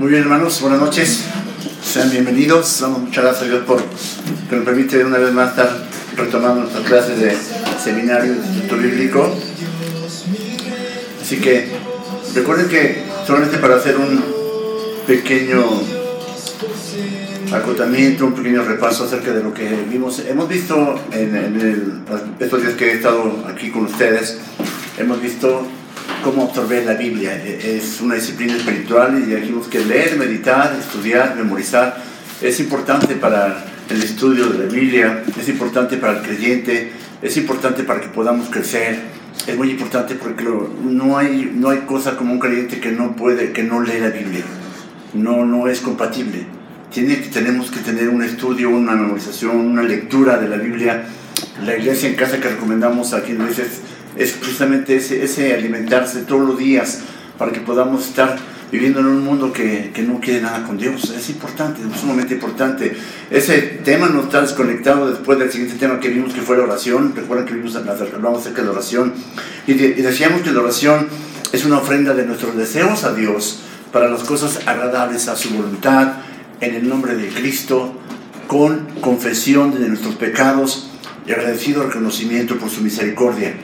Muy bien, hermanos, buenas noches. Sean bienvenidos. Damos muchas gracias a Dios por que nos permite una vez más estar retomando nuestras clases de seminario de Instituto Bíblico. Así que recuerden que solamente para hacer un pequeño acotamiento, un pequeño repaso acerca de lo que vimos. Hemos visto en, el, estos días que he estado aquí con ustedes, hemos visto cómo absorber la Biblia. E, es una disciplina espiritual y dijimos que leer, meditar, estudiar, memorizar es importante para el estudio de la Biblia, es importante para el creyente, es importante para que podamos crecer, es muy importante porque no, hay, no hay cosa como un creyente que no puede, que no lee la Biblia. No, no es compatible. Tiene, tenemos que tener un estudio, una memorización, una lectura de la Biblia. La iglesia en casa que recomendamos aquí en veces es precisamente ese, ese alimentarse todos los días para que podamos estar viviendo en un mundo que, que, no quiere nada con Dios. Es importante, es sumamente importante. Ese tema no está desconectado después del siguiente tema que vimos que fue la oración. Recuerden que vimos, hablamos acerca de la oración y, y decíamos que la oración es una ofrenda de nuestros deseos a Dios para las cosas agradables a su voluntad en el nombre de Cristo con confesión de nuestros pecados y agradecido reconocimiento por su misericordia.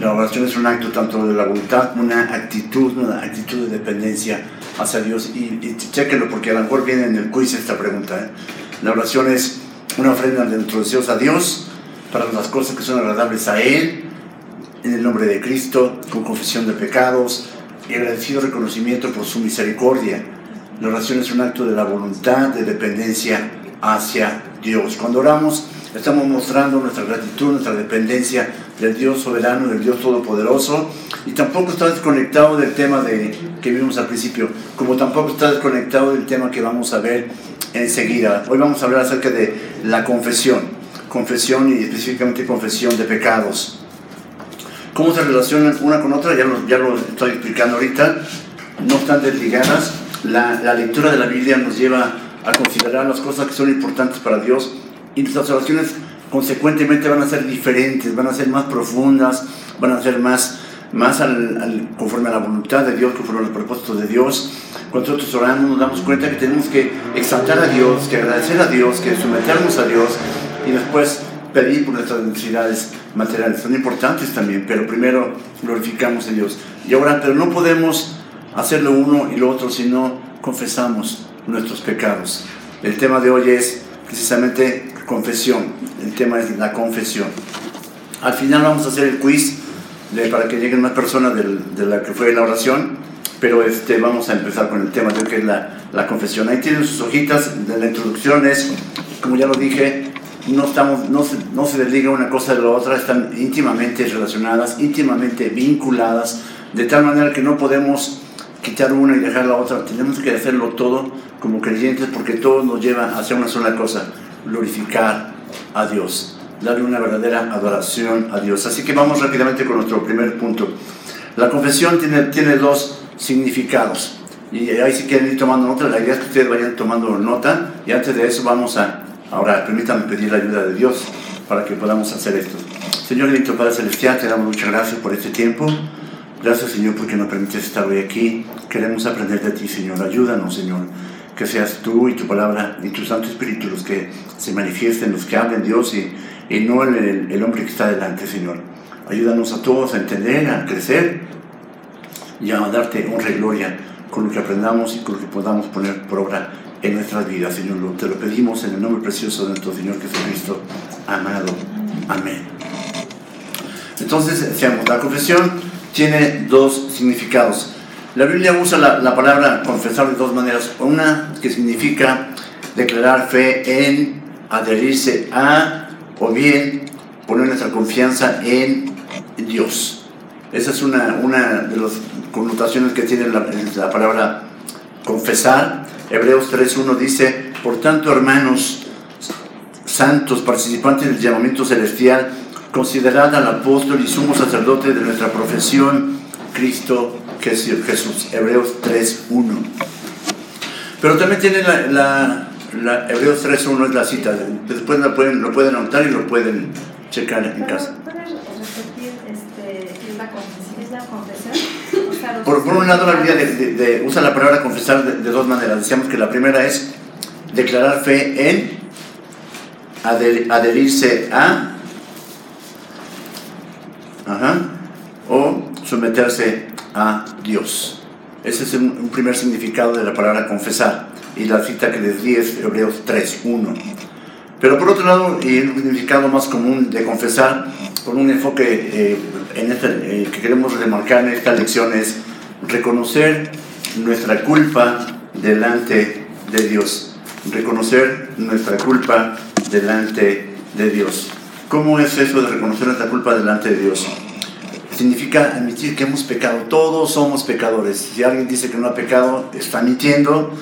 La oración es un acto tanto de la voluntad, una actitud, una actitud de dependencia hacia Dios. Y, y chequenlo porque a lo mejor viene en el quiz esta pregunta. ¿eh? La oración es una ofrenda de nuestros deseos a Dios para las cosas que son agradables a Él, en el nombre de Cristo, con confesión de pecados y agradecido reconocimiento por su misericordia. La oración es un acto de la voluntad, de dependencia hacia Dios. Cuando oramos, estamos mostrando nuestra gratitud, nuestra dependencia del Dios soberano, del Dios todopoderoso, y tampoco está desconectado del tema de, que vimos al principio, como tampoco está desconectado del tema que vamos a ver enseguida. Hoy vamos a hablar acerca de la confesión, confesión y específicamente confesión de pecados. ¿Cómo se relacionan una con otra? Ya lo, ya lo estoy explicando ahorita. No están desligadas. La, la lectura de la Biblia nos lleva a considerar las cosas que son importantes para Dios y nuestras oraciones consecuentemente van a ser diferentes, van a ser más profundas, van a ser más, más al, conforme a la voluntad de Dios, conforme a los propósitos de Dios. Cuando nosotros oramos nos damos cuenta que tenemos que exaltar a Dios, que agradecer a Dios, que someternos a Dios y después pedir por nuestras necesidades materiales. Son importantes también, pero primero glorificamos a Dios. Y ahora, pero no podemos hacerlo uno y lo otro si no confesamos nuestros pecados. El tema de hoy es precisamente confesión. El tema es la confesión. Al final vamos a hacer el quiz para que lleguen más personas de la que fue la oración, pero este, vamos a empezar con el tema de que es la, confesión. Ahí tienen sus hojitas de la introducción, como ya lo dije, no, estamos, no, se, no se desliga una cosa de la otra, están íntimamente relacionadas, íntimamente vinculadas, de tal manera que no podemos quitar una y dejar la otra, tenemos que hacerlo todo como creyentes porque todo nos lleva hacia una sola cosa, glorificar a Dios, darle una verdadera adoración a Dios. Así que vamos rápidamente con nuestro primer punto. La confesión tiene, tiene dos significados. Y ahí si quieren ir tomando nota, la idea es que ustedes vayan tomando nota. Y antes de eso vamos a orar. Permítanme pedir la ayuda de Dios para que podamos hacer esto. Señor bendito Padre Celestial, te damos muchas gracias por este tiempo. Gracias Señor porque nos permites estar hoy aquí. Queremos aprender de ti Señor. Ayúdanos Señor que seas tú y tu palabra y tu Santo Espíritu los que se manifiesten, los que hablen Dios y, y no el, el, hombre que está delante, Señor. Ayúdanos a todos a entender, a crecer y a darte honra y gloria con lo que aprendamos y con lo que podamos poner por obra en nuestras vidas, Señor. Te lo pedimos en el nombre precioso de nuestro Señor Jesucristo, amado. Amén. Entonces, seamos, la confesión tiene dos significados. La Biblia usa la, la, palabra confesar de dos maneras. Una que significa declarar fe en, adherirse a, o bien poner nuestra confianza en Dios. Esa es una, una de las connotaciones que tiene la, la palabra confesar. Hebreos 3.1 dice, por tanto hermanos santos, participantes del llamamiento celestial, considerad al apóstol y sumo sacerdote de nuestra profesión, Cristo Jesús, Hebreos 3.1. Pero también tiene la, la, la Hebreos 3.1 es la cita, después la pueden, lo pueden anotar y lo pueden checar en casa. Por, por un lado la Biblia de- de- de- usa la palabra confesar de, de dos maneras. Decíamos que la primera es declarar fe en adher- adherirse a ajá, o someterse a Dios. Ese es un, primer significado de la palabra confesar. Y la cita que les di es Hebreos 3, 1. Pero por otro lado, y un significado más común de confesar, con un enfoque eh, en esta- eh, que queremos remarcar en esta lección es reconocer nuestra culpa delante de Dios. Reconocer nuestra culpa delante de Dios. ¿Cómo es eso de reconocer nuestra culpa delante de Dios? Significa admitir que hemos pecado. Todos somos pecadores. Si alguien dice que no ha pecado, está mintiendo.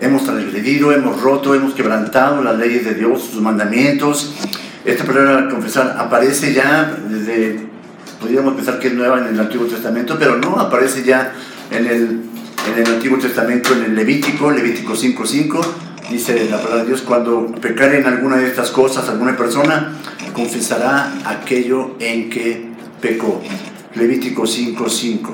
Hemos transgredido, hemos roto, hemos quebrantado las leyes de Dios, sus mandamientos. Esta palabra confesar aparece ya desde, podríamos pensar que es nueva en el Antiguo Testamento, pero no, aparece ya en el, en el Antiguo Testamento, en el Levítico, Levítico 5.5. Dice la palabra de Dios, cuando pecare en alguna de estas cosas alguna persona, confesará aquello en que pecó. Levítico 5.5.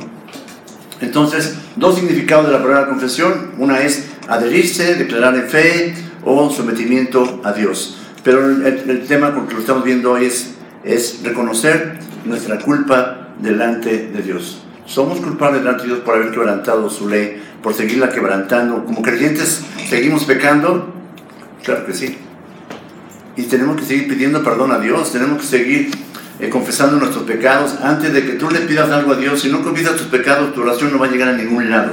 Entonces, dos significados de la palabra confesión. Una es adherirse, declarar en fe o sometimiento a Dios. Pero el, el tema con que lo estamos viendo hoy es, es reconocer nuestra culpa delante de Dios. Somos culpables delante de Dios por haber quebrantado su ley, por seguirla quebrantando. Como creyentes, ¿seguimos pecando? Claro que sí. Y tenemos que seguir pidiendo perdón a Dios, tenemos que seguir eh, confesando nuestros pecados. Antes de que tú le pidas algo a Dios, si no confiesas tus pecados, tu oración no va a llegar a ningún lado.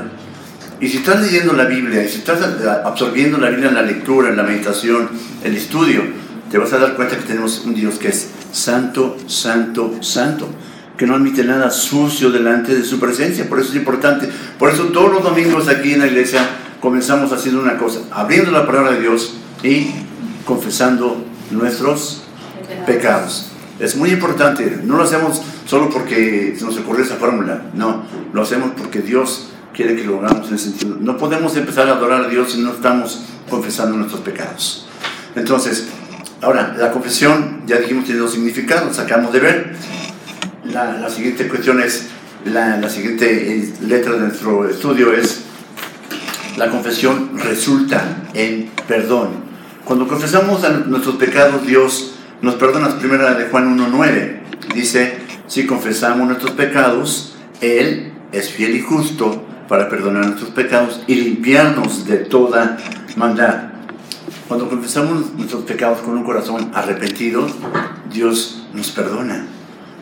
Y si estás leyendo la Biblia, y si estás absorbiendo la Biblia en la lectura, en la meditación, el estudio, te vas a dar cuenta que tenemos un Dios que es santo, santo, santo, que no admite nada sucio delante de su presencia. Por eso es importante. Por eso todos los domingos aquí en la iglesia comenzamos haciendo una cosa, abriendo la palabra de Dios y confesando nuestros pecados. Es muy importante, no lo hacemos solo porque se nos ocurrió esa fórmula, no, lo hacemos porque Dios quiere que lo hagamos en ese sentido. No podemos empezar a adorar a Dios si no estamos confesando nuestros pecados. Entonces, ahora, la confesión, ya dijimos, tiene dos significados, acabamos de ver. La, la siguiente cuestión es, la, la siguiente eh, letra de nuestro estudio es, la confesión resulta en perdón. Cuando confesamos a nuestros pecados, Dios nos perdona. Primera de Juan 1.9 dice, si confesamos nuestros pecados, Él es fiel y justo para perdonar nuestros pecados y limpiarnos de toda maldad. Cuando confesamos nuestros pecados con un corazón arrepentido, Dios nos perdona.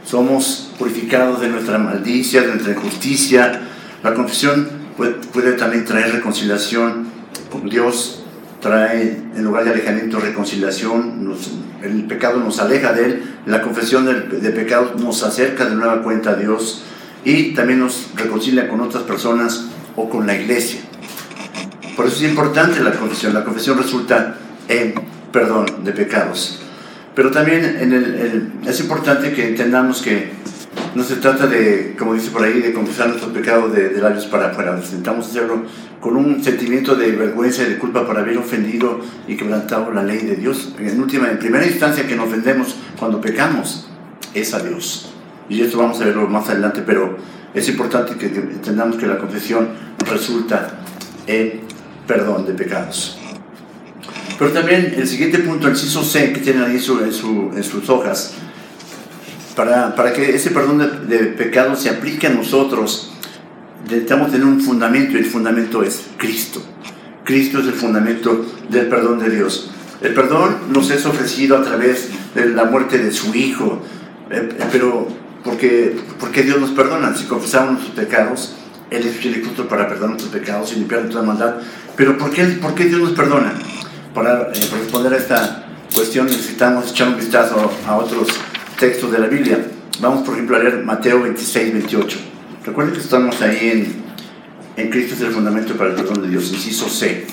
Somos purificados de nuestra maldicia, de nuestra injusticia. La confesión puede, también traer reconciliación con Dios, trae en lugar de alejamiento reconciliación, el pecado nos aleja de Él, la confesión de, pecados nos acerca de nueva cuenta a Dios y también nos reconcilia con otras personas o con la iglesia. Por eso es importante la confesión. La confesión resulta en perdón de pecados. Pero también es importante que entendamos que no se trata de, como dice por ahí, de confesar nuestros pecados de, de labios para afuera. Necesitamos hacerlo con un sentimiento de vergüenza y de culpa por haber ofendido y quebrantado la ley de Dios. En última, en primera instancia que nos ofendemos cuando pecamos es a Dios. Y esto vamos a verlo más adelante, pero es importante que entendamos que la confesión resulta en perdón de pecados. Pero también el siguiente punto, el inciso C, que tienen ahí en, su, en, sus hojas, para, para que ese perdón de, de pecados se aplique a nosotros, necesitamos tener un fundamento y el fundamento es Cristo. Cristo es el fundamento del perdón de Dios. El perdón nos es ofrecido a través de la muerte de su Hijo, eh, pero porque, porque Dios nos perdona. Si confesamos nuestros pecados, Él es y justo para perdonar nuestros pecados y limpiar toda maldad. Pero ¿por qué, por qué Dios nos perdona? Para eh, responder a esta cuestión necesitamos echar un vistazo a otros textos de la Biblia. Vamos, por ejemplo, a leer Mateo 26, 28. Recuerden que estamos ahí en, en Cristo es el fundamento para el perdón de Dios, inciso C.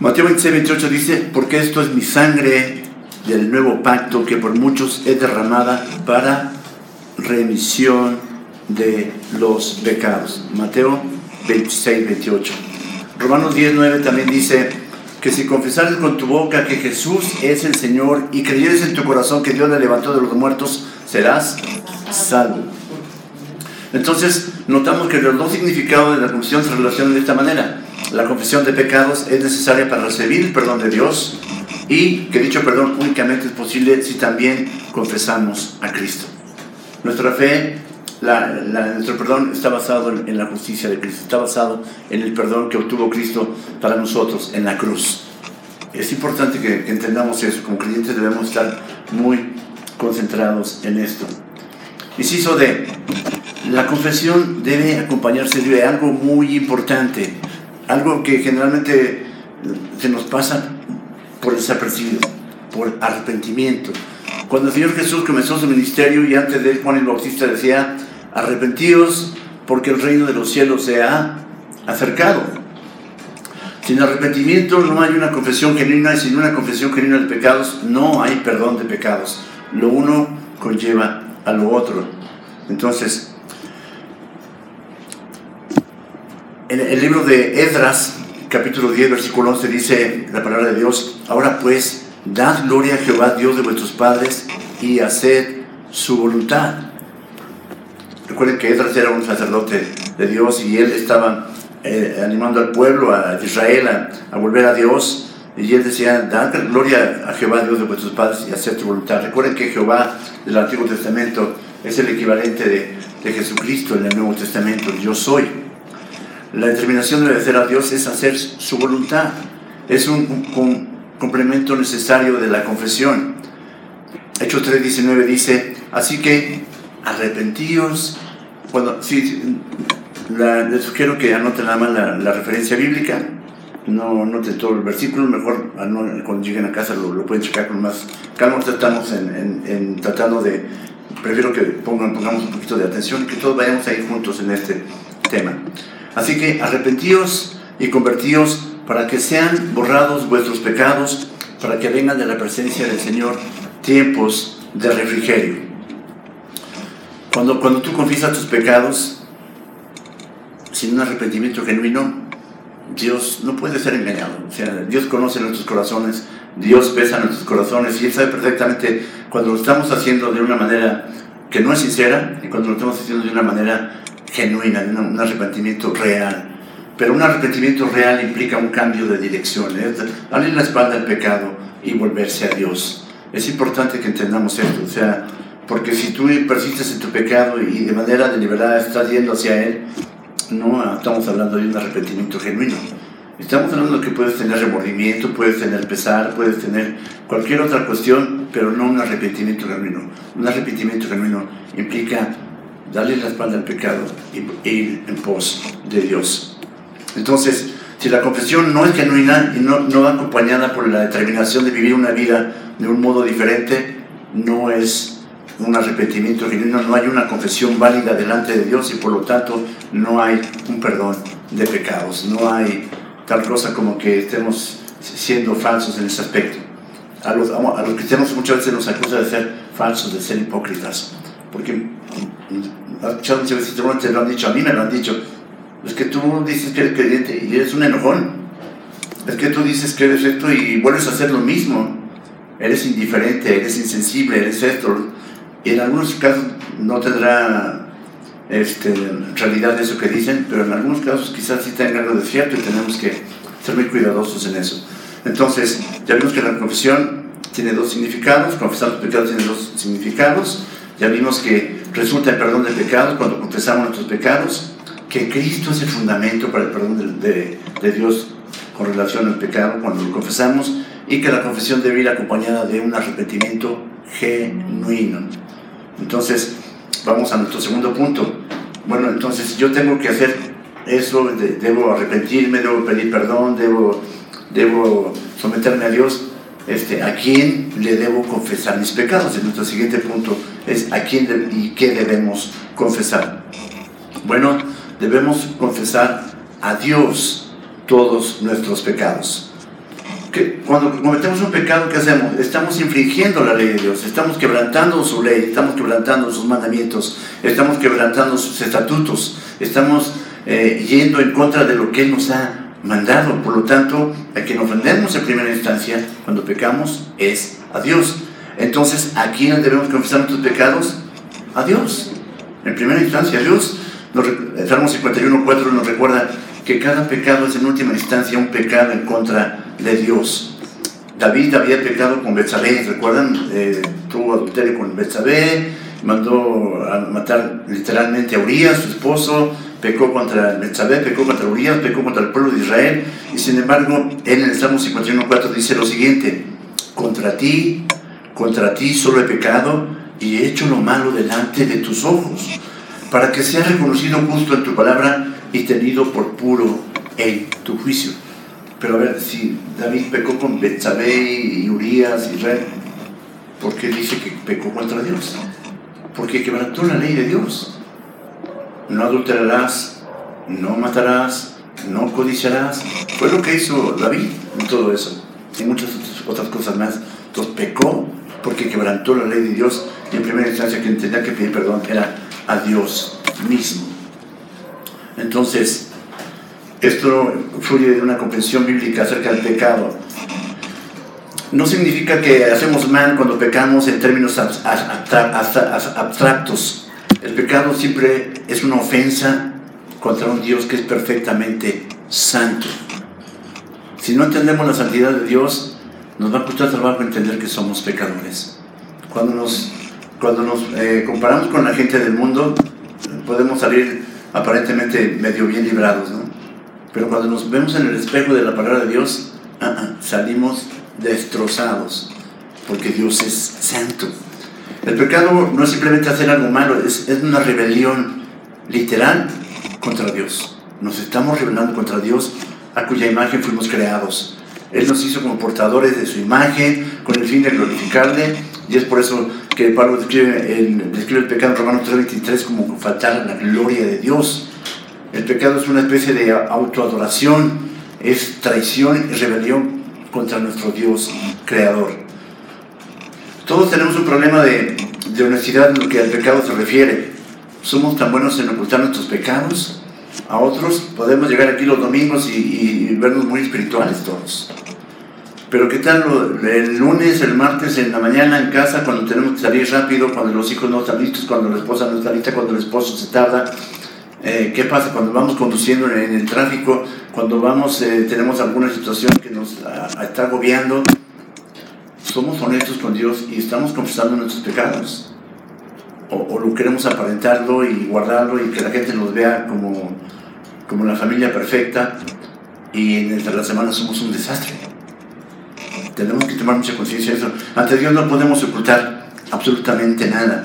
Mateo 26, 28 dice, porque esto es mi sangre del nuevo pacto que por muchos es derramada para remisión de los pecados. Mateo 26, 28. Romanos 10, 9 también dice que si confesares con tu boca que Jesús es el Señor y creyeres en tu corazón que Dios le levantó de los muertos, serás salvo. Entonces, notamos que los dos significados de la confesión se relacionan de esta manera. La confesión de pecados es necesaria para recibir el perdón de Dios y que dicho perdón únicamente es posible si también confesamos a Cristo. Nuestra fe, nuestro perdón está basado en, la justicia de Cristo, está basado en el perdón que obtuvo Cristo para nosotros en la cruz. Es importante que entendamos eso, como creyentes debemos estar muy concentrados en esto. Inciso D, la confesión debe acompañarse de algo muy importante, algo que generalmente se nos pasa por desapercibido, por arrepentimiento. Cuando el Señor Jesús comenzó su ministerio y antes de Juan el Bautista decía, arrepentíos porque el reino de los cielos se ha acercado. Sin arrepentimiento no hay una confesión genuina y sin una confesión genuina de pecados no hay perdón de pecados. Lo uno conlleva a lo otro. Entonces, en el libro de Esdras, capítulo 10, versículo 11, dice la palabra de Dios, ahora pues, dad gloria a Jehová, Dios de vuestros padres, y haced su voluntad. Recuerden que Esdras era un sacerdote de Dios y él estaba eh, animando al pueblo, a Israel, a, volver a Dios. Y él decía, dad gloria a Jehová, Dios de vuestros padres, y haced su voluntad. Recuerden que Jehová del Antiguo Testamento es el equivalente de, de Jesucristo en el Nuevo Testamento, yo soy. La determinación de obedecer a Dios es hacer su voluntad. Es un, complemento necesario de la confesión. Hechos 3.19 dice, así que arrepentíos. Cuando, sí, les sugiero que anoten nada más la, referencia bíblica. No noten todo el versículo, mejor cuando lleguen a casa lo, pueden checar con más calma. Estamos en, tratando de, prefiero que pongan, pongamos un poquito de atención y que todos vayamos ahí juntos en este tema. Así que arrepentíos y convertíos para que sean borrados vuestros pecados, para que vengan de la presencia del Señor tiempos de refrigerio. Cuando, cuando tú confiesas tus pecados sin un arrepentimiento genuino, Dios no puede ser engañado. O Dios conoce nuestros corazones, Dios pesa nuestros corazones y Él sabe perfectamente cuando lo estamos haciendo de una manera que no es sincera y cuando lo estamos haciendo de una manera genuina, un arrepentimiento real. Pero un arrepentimiento real implica un cambio de dirección, es darle la espalda al pecado y volverse a Dios. Es importante que entendamos esto, o sea, porque si tú persistes en tu pecado y de manera deliberada estás yendo hacia Él, no estamos hablando de un arrepentimiento genuino. Estamos hablando que puedes tener remordimiento, puedes tener pesar, puedes tener cualquier otra cuestión, pero no un arrepentimiento genuino. Un arrepentimiento genuino implica darle la espalda al pecado y ir en pos de Dios. Entonces, si la confesión no es genuina y no, no va acompañada por la determinación de vivir una vida de un modo diferente, no es un arrepentimiento genuino, no hay una confesión válida delante de Dios y por lo tanto no hay un perdón de pecados, no hay tal cosa como que estemos siendo falsos en ese aspecto. A los, a los cristianos muchas veces nos acusa de ser falsos, de ser hipócritas, porque muchas veces te lo han dicho, a mí me lo han dicho, es que tú dices que eres creyente y eres un enojón, es que tú dices que eres esto y vuelves a hacer lo mismo, eres indiferente, eres insensible, eres esto, y en algunos casos no tendrá este, realidad eso que dicen, pero en algunos casos quizás sí tenga algo de cierto y tenemos que ser muy cuidadosos en eso. Entonces, ya vimos que la confesión tiene dos significados, confesar los pecados tiene dos significados, ya vimos que resulta el perdón de pecados cuando confesamos nuestros pecados, que Cristo es el fundamento para el perdón de, Dios con relación al pecado cuando lo confesamos y que la confesión debe ir acompañada de un arrepentimiento genuino. Entonces, vamos a nuestro segundo punto. Bueno, entonces yo tengo que hacer eso, debo arrepentirme, debo pedir perdón, debo, debo someterme a Dios. Este, ¿A quién le debo confesar mis pecados? En nuestro siguiente punto es ¿a quién y qué debemos confesar? Bueno, debemos confesar a Dios todos nuestros pecados. Que cuando cometemos un pecado, ¿qué hacemos? Estamos infringiendo la ley de Dios, estamos quebrantando su ley, estamos quebrantando sus mandamientos, estamos quebrantando sus estatutos, estamos eh, yendo en contra de lo que Él nos ha mandado. Por lo tanto, a quien ofendemos en primera instancia cuando pecamos es a Dios. Entonces, ¿a quién debemos confesar nuestros pecados? A Dios. En primera instancia, a Dios. El Salmo 51.4 nos recuerda que cada pecado es en última instancia un pecado en contra de Dios. David había pecado con Betsabé, ¿recuerdan? Eh, tuvo adulterio con Betsabé, mandó a matar literalmente a Urias, su esposo, pecó contra Betsabé, pecó contra Urias, pecó contra el pueblo de Israel, y sin embargo, en el Salmo 51.4 dice lo siguiente, contra ti, contra ti solo he pecado y he hecho lo malo delante de tus ojos, para que sea reconocido justo en tu palabra y tenido por puro en tu juicio. Pero a ver, si David pecó con Betsabé y Urias y Israel, ¿por qué dice que pecó contra Dios? Porque quebrantó la ley de Dios. No adulterarás, no matarás, no codiciarás. Fue lo que hizo David en todo eso. Y muchas otras cosas más. Entonces pecó porque quebrantó la ley de Dios y en primera instancia quien tenía que pedir perdón era a Dios mismo. Entonces, esto fluye de una comprensión bíblica acerca del pecado. No significa que hacemos mal cuando pecamos en términos abstractos. El pecado siempre es una ofensa contra un Dios que es perfectamente santo. Si no entendemos la santidad de Dios, nos va a costar trabajo entender que somos pecadores. Cuando nos, cuando nos eh, comparamos con la gente del mundo, podemos salir aparentemente medio bien librados, ¿no? Pero cuando nos vemos en el espejo de la palabra de Dios, ah, ah, salimos destrozados, porque Dios es santo. El pecado no es simplemente hacer algo malo, es, es una rebelión literal contra Dios. Nos estamos rebelando contra Dios a cuya imagen fuimos creados. Él nos hizo como portadores de su imagen con el fin de glorificarle y es por eso que Pablo describe el, pecado en Romanos 3:23 como faltar la gloria de Dios. El pecado es una especie de autoadoración, es traición y rebelión contra nuestro Dios creador. Todos tenemos un problema de, honestidad en lo que al pecado se refiere. Somos tan buenos en ocultar nuestros pecados a otros. Podemos llegar aquí los domingos y vernos muy espirituales todos. Pero ¿qué tal el lunes, el martes, en la mañana en casa, cuando tenemos que salir rápido, cuando los hijos no están listos, cuando la esposa no está lista, cuando el esposo se tarda? Eh, ¿Qué pasa cuando vamos conduciendo en el tráfico? Cuando vamos, eh, tenemos alguna situación que nos está agobiando. Somos honestos con Dios y estamos confesando nuestros pecados. O, o, lo queremos aparentarlo y guardarlo y que la gente nos vea como, como la familia perfecta y entre las semanas somos un desastre. Tenemos que tomar mucha conciencia de eso. Ante Dios no podemos ocultar absolutamente nada.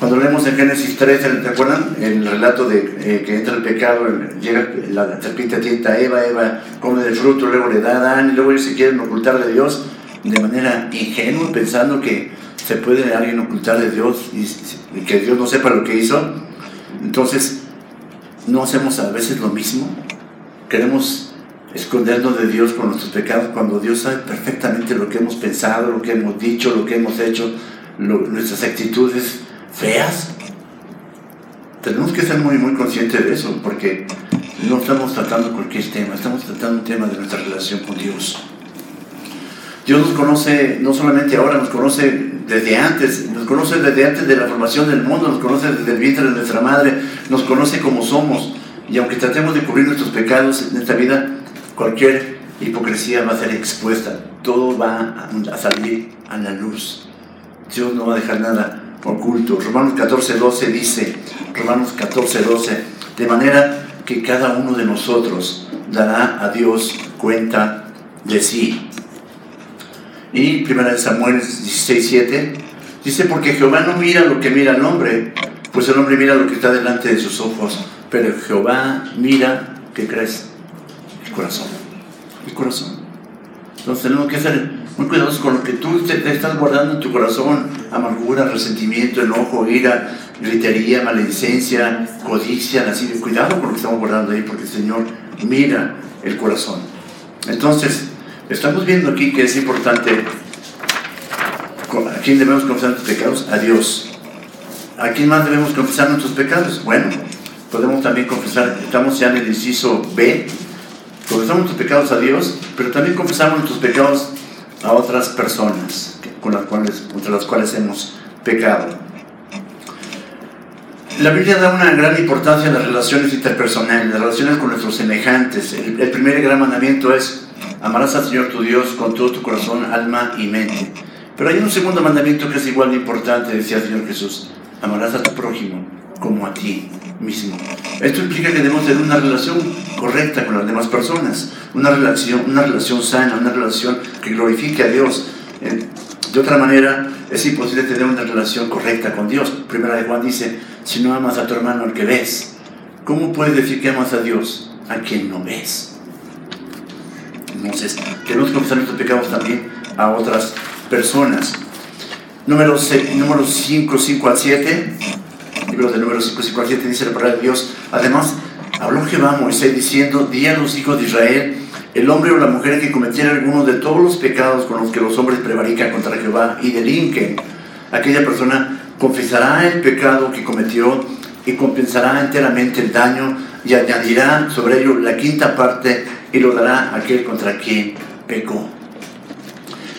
Cuando leemos en Génesis 3, ¿te acuerdan? El relato de eh, que entra el pecado, llega la serpiente tienta a Eva, Eva come del fruto, luego le da a Adán y luego ellos se quieren ocultar de Dios de manera ingenua, pensando que se puede alguien ocultar de Dios y, y que Dios no sepa lo que hizo. Entonces, no hacemos a veces lo mismo. Queremos escondernos de Dios con nuestros pecados cuando Dios sabe perfectamente lo que hemos pensado, lo que hemos dicho, lo que hemos hecho, nuestras actitudes feas. Tenemos que ser muy, muy conscientes de eso, porque no estamos tratando cualquier tema, estamos tratando un tema de nuestra relación con Dios. Dios nos conoce no solamente ahora, nos conoce desde antes, nos conoce desde antes de la formación del mundo, nos conoce desde el vientre de nuestra madre, nos conoce como somos. Y aunque tratemos de cubrir nuestros pecados en esta vida, cualquier hipocresía va a ser expuesta, todo va a salir a la luz. Dios no va a dejar nada oculto. Romanos 14, 12 dice, Romanos 14, 12, de manera que cada uno de nosotros dará a Dios cuenta de sí. Y 1 Samuel 16, 7 dice, porque Jehová no mira lo que mira el hombre, pues el hombre mira lo que está delante de sus ojos, pero Jehová mira, ¿qué crees? Corazón. El corazón. Entonces tenemos que ser muy cuidadosos con lo que tú te, estás guardando en tu corazón, amargura, resentimiento, enojo, ira, gritería, maledicencia, codicia, así cuidado con lo que estamos guardando ahí, porque el Señor mira el corazón. Entonces, estamos viendo aquí que es importante a quién debemos confesar nuestros pecados, a Dios. ¿A quién más debemos confesar nuestros pecados? Bueno, podemos también confesar, estamos ya en el inciso B, confesamos nuestros pecados a Dios, pero también confesamos nuestros pecados a otras personas con las cuales, contra las cuales hemos pecado. La Biblia da una gran importancia a las relaciones interpersonales, las relaciones con nuestros semejantes. El, el primer gran mandamiento es amarás al Señor tu Dios con todo tu corazón, alma y mente. Pero hay un segundo mandamiento que es igual de importante, decía el Señor Jesús. Amarás a tu prójimo como a ti mismo. Esto implica que debemos tener una relación correcta con las demás personas, una relación, una relación sana, una relación que glorifique a Dios. De otra manera, es imposible tener una relación correcta con Dios. Primera de Juan dice, si no amas a tu hermano al que ves, ¿cómo puedes decir que amas a Dios a quien no ves? Entonces, tenemos que confesar nuestros pecados también a otras personas. Número 5, 5 al 7 libro de número 5, 7 dice la palabra de Dios. Además, habló Jehová a Moisés diciendo, di a los hijos de Israel, el hombre o la mujer que cometiera alguno de todos los pecados con los que los hombres prevarican contra Jehová y delinquen, aquella persona confesará el pecado que cometió y compensará enteramente el daño y añadirá sobre ello la quinta parte y lo dará aquel contra quien pecó.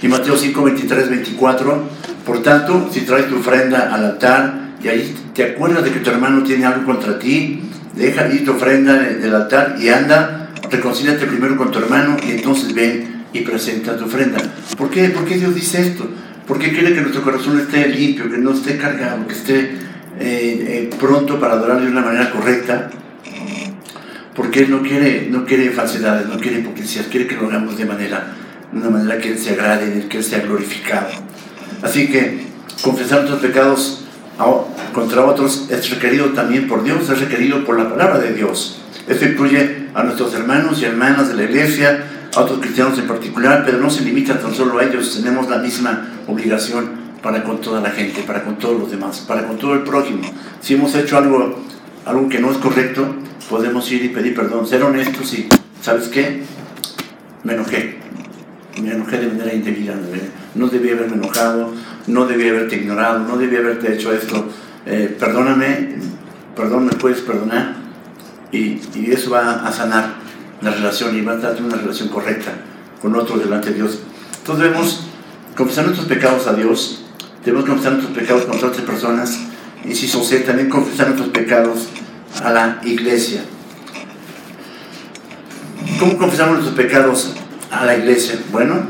Y Mateo 5, 23, 24, por tanto, si traes tu ofrenda al altar, y ahí te acuerdas de que tu hermano tiene algo contra ti, deja ahí tu ofrenda en el altar y anda, reconcíliate primero con tu hermano y entonces ven y presenta tu ofrenda. ¿Por qué? ¿Por qué Dios dice esto? Porque quiere que nuestro corazón esté limpio, que no esté cargado, que esté eh, eh, pronto para adorarle de una manera correcta. Porque Él no quiere, no quiere falsedades, no quiere hipocresías, quiere que lo hagamos de manera, de una manera que Él se agrade, que Él sea glorificado. Así que confesar nuestros pecados contra otros es requerido también por Dios, es requerido por la palabra de Dios. Esto incluye a nuestros hermanos y hermanas de la iglesia, a otros cristianos en particular, pero no se limita tan solo a ellos, tenemos la misma obligación para con toda la gente, para con todos los demás, para con todo el prójimo. Si hemos hecho algo, algo que no es correcto, podemos ir y pedir perdón, ser honestos y, ¿sabes qué? Me enojé, me enojé de manera indebida, no debía haberme enojado, no debía haberte ignorado, no debía haberte hecho esto, eh, perdóname, perdón, me puedes perdonar, y, y, eso va a sanar la relación y va a darte una relación correcta con otro delante de Dios. Entonces debemos confesar nuestros pecados a Dios, debemos confesar nuestros pecados con otras personas, y si son también confesar nuestros pecados a la iglesia. ¿Cómo confesamos nuestros pecados a la iglesia? Bueno,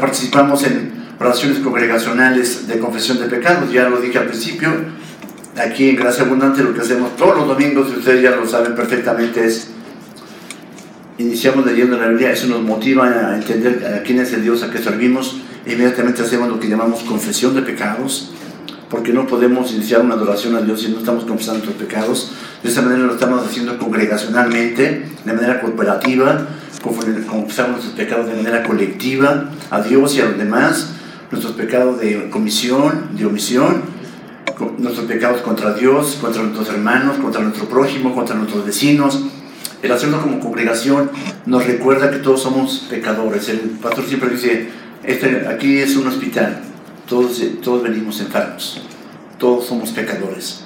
participamos en oraciones congregacionales de confesión de pecados, ya lo dije al principio, aquí en Gracia Abundante lo que hacemos todos los domingos, y ustedes ya lo saben perfectamente, es iniciamos leyendo la Biblia, eso nos motiva a entender a quién es el Dios a que servimos, e inmediatamente hacemos lo que llamamos confesión de pecados, porque no podemos iniciar una adoración a Dios si no estamos confesando nuestros pecados. De esa manera lo estamos haciendo congregacionalmente, de manera cooperativa, confesamos nuestros pecados de manera colectiva a Dios y a los demás, nuestros pecados de comisión, de omisión, nuestros pecados contra Dios, contra nuestros hermanos, contra nuestro prójimo, contra nuestros vecinos. El hacerlo como congregación nos recuerda que todos somos pecadores. El pastor siempre dice, este, aquí es un hospital, todos, todos venimos enfermos, todos somos pecadores.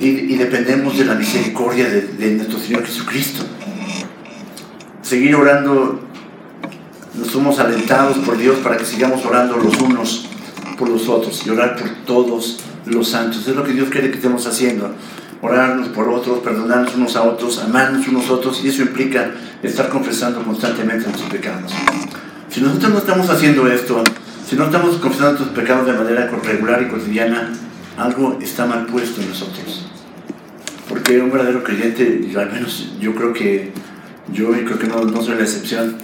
Y, dependemos de la misericordia de, de nuestro Señor Jesucristo. Seguir orando somos alentados por Dios para que sigamos orando los unos por los otros y orar por todos los santos. Es lo que Dios quiere que estemos haciendo. Orarnos por otros, perdonarnos unos a otros, amarnos unos a otros y eso implica estar confesando constantemente nuestros pecados. Si nosotros no estamos haciendo esto, si no estamos confesando nuestros pecados de manera regular y cotidiana, algo está mal puesto en nosotros. Porque un verdadero creyente, al menos yo creo que yo creo que no, no soy la excepción,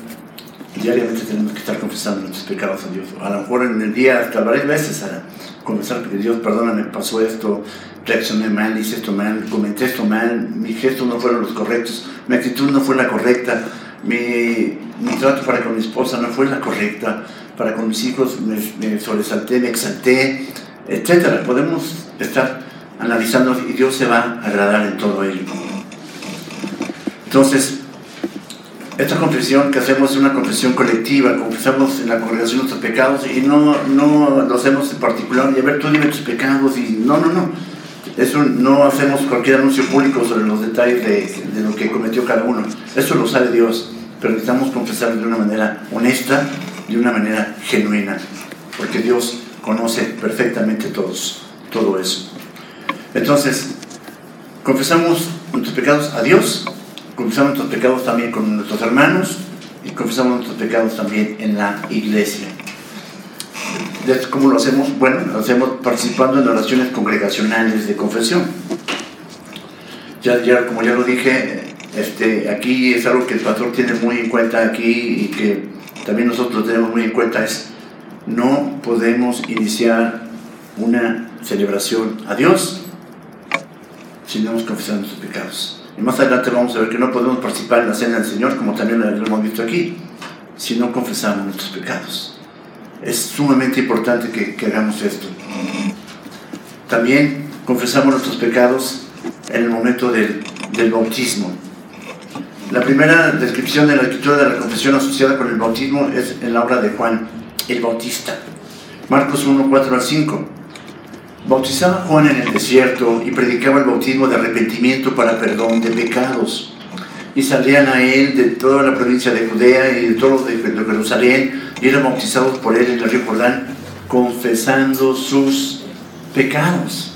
diariamente tenemos que estar confesando nuestros pecados a Dios. A lo mejor en el día hasta varias veces a confesar que Dios, perdóname, pasó esto, reaccioné mal, hice esto mal, comenté esto mal, mis gestos no fueron los correctos, mi actitud no fue la correcta, mi, mi trato para con mi esposa no fue la correcta, para con mis hijos me, me sobresalté, me exalté, etc. Podemos estar analizando y Dios se va a agradar en todo ello. Entonces, esta confesión que hacemos es una confesión colectiva, confesamos en la congregación nuestros pecados y no, no lo hacemos en particular y a ver, tú dime tus pecados y no, no, no. Eso no hacemos cualquier anuncio público sobre los detalles de, de lo que cometió cada uno. Eso lo sabe Dios, pero necesitamos confesar de una manera honesta, de una manera genuina, porque Dios conoce perfectamente todos, todo eso. Entonces, confesamos nuestros pecados a Dios, confesamos nuestros pecados también con nuestros hermanos y confesamos nuestros pecados también en la iglesia. ¿Cómo lo hacemos? Bueno, lo hacemos participando en oraciones congregacionales de confesión. Ya, ya, como ya lo dije, este, aquí es algo que el pastor tiene muy en cuenta aquí y que también nosotros tenemos muy en cuenta, es no podemos iniciar una celebración a Dios si no hemos confesado nuestros pecados. Y más adelante vamos a ver que no podemos participar en la cena del Señor, como también lo hemos visto aquí, si no confesamos nuestros pecados. Es sumamente importante que, hagamos esto. También confesamos nuestros pecados en el momento del, del bautismo. La primera descripción de la escritura de la confesión asociada con el bautismo es en la obra de Juan el Bautista. Marcos 1, 4 al 5. Bautizaba Juan en el desierto y predicaba el bautismo de arrepentimiento para perdón de pecados. Y salían a él de toda la provincia de Judea y de todo de Jerusalén y eran bautizados por él en el río Jordán, confesando sus pecados.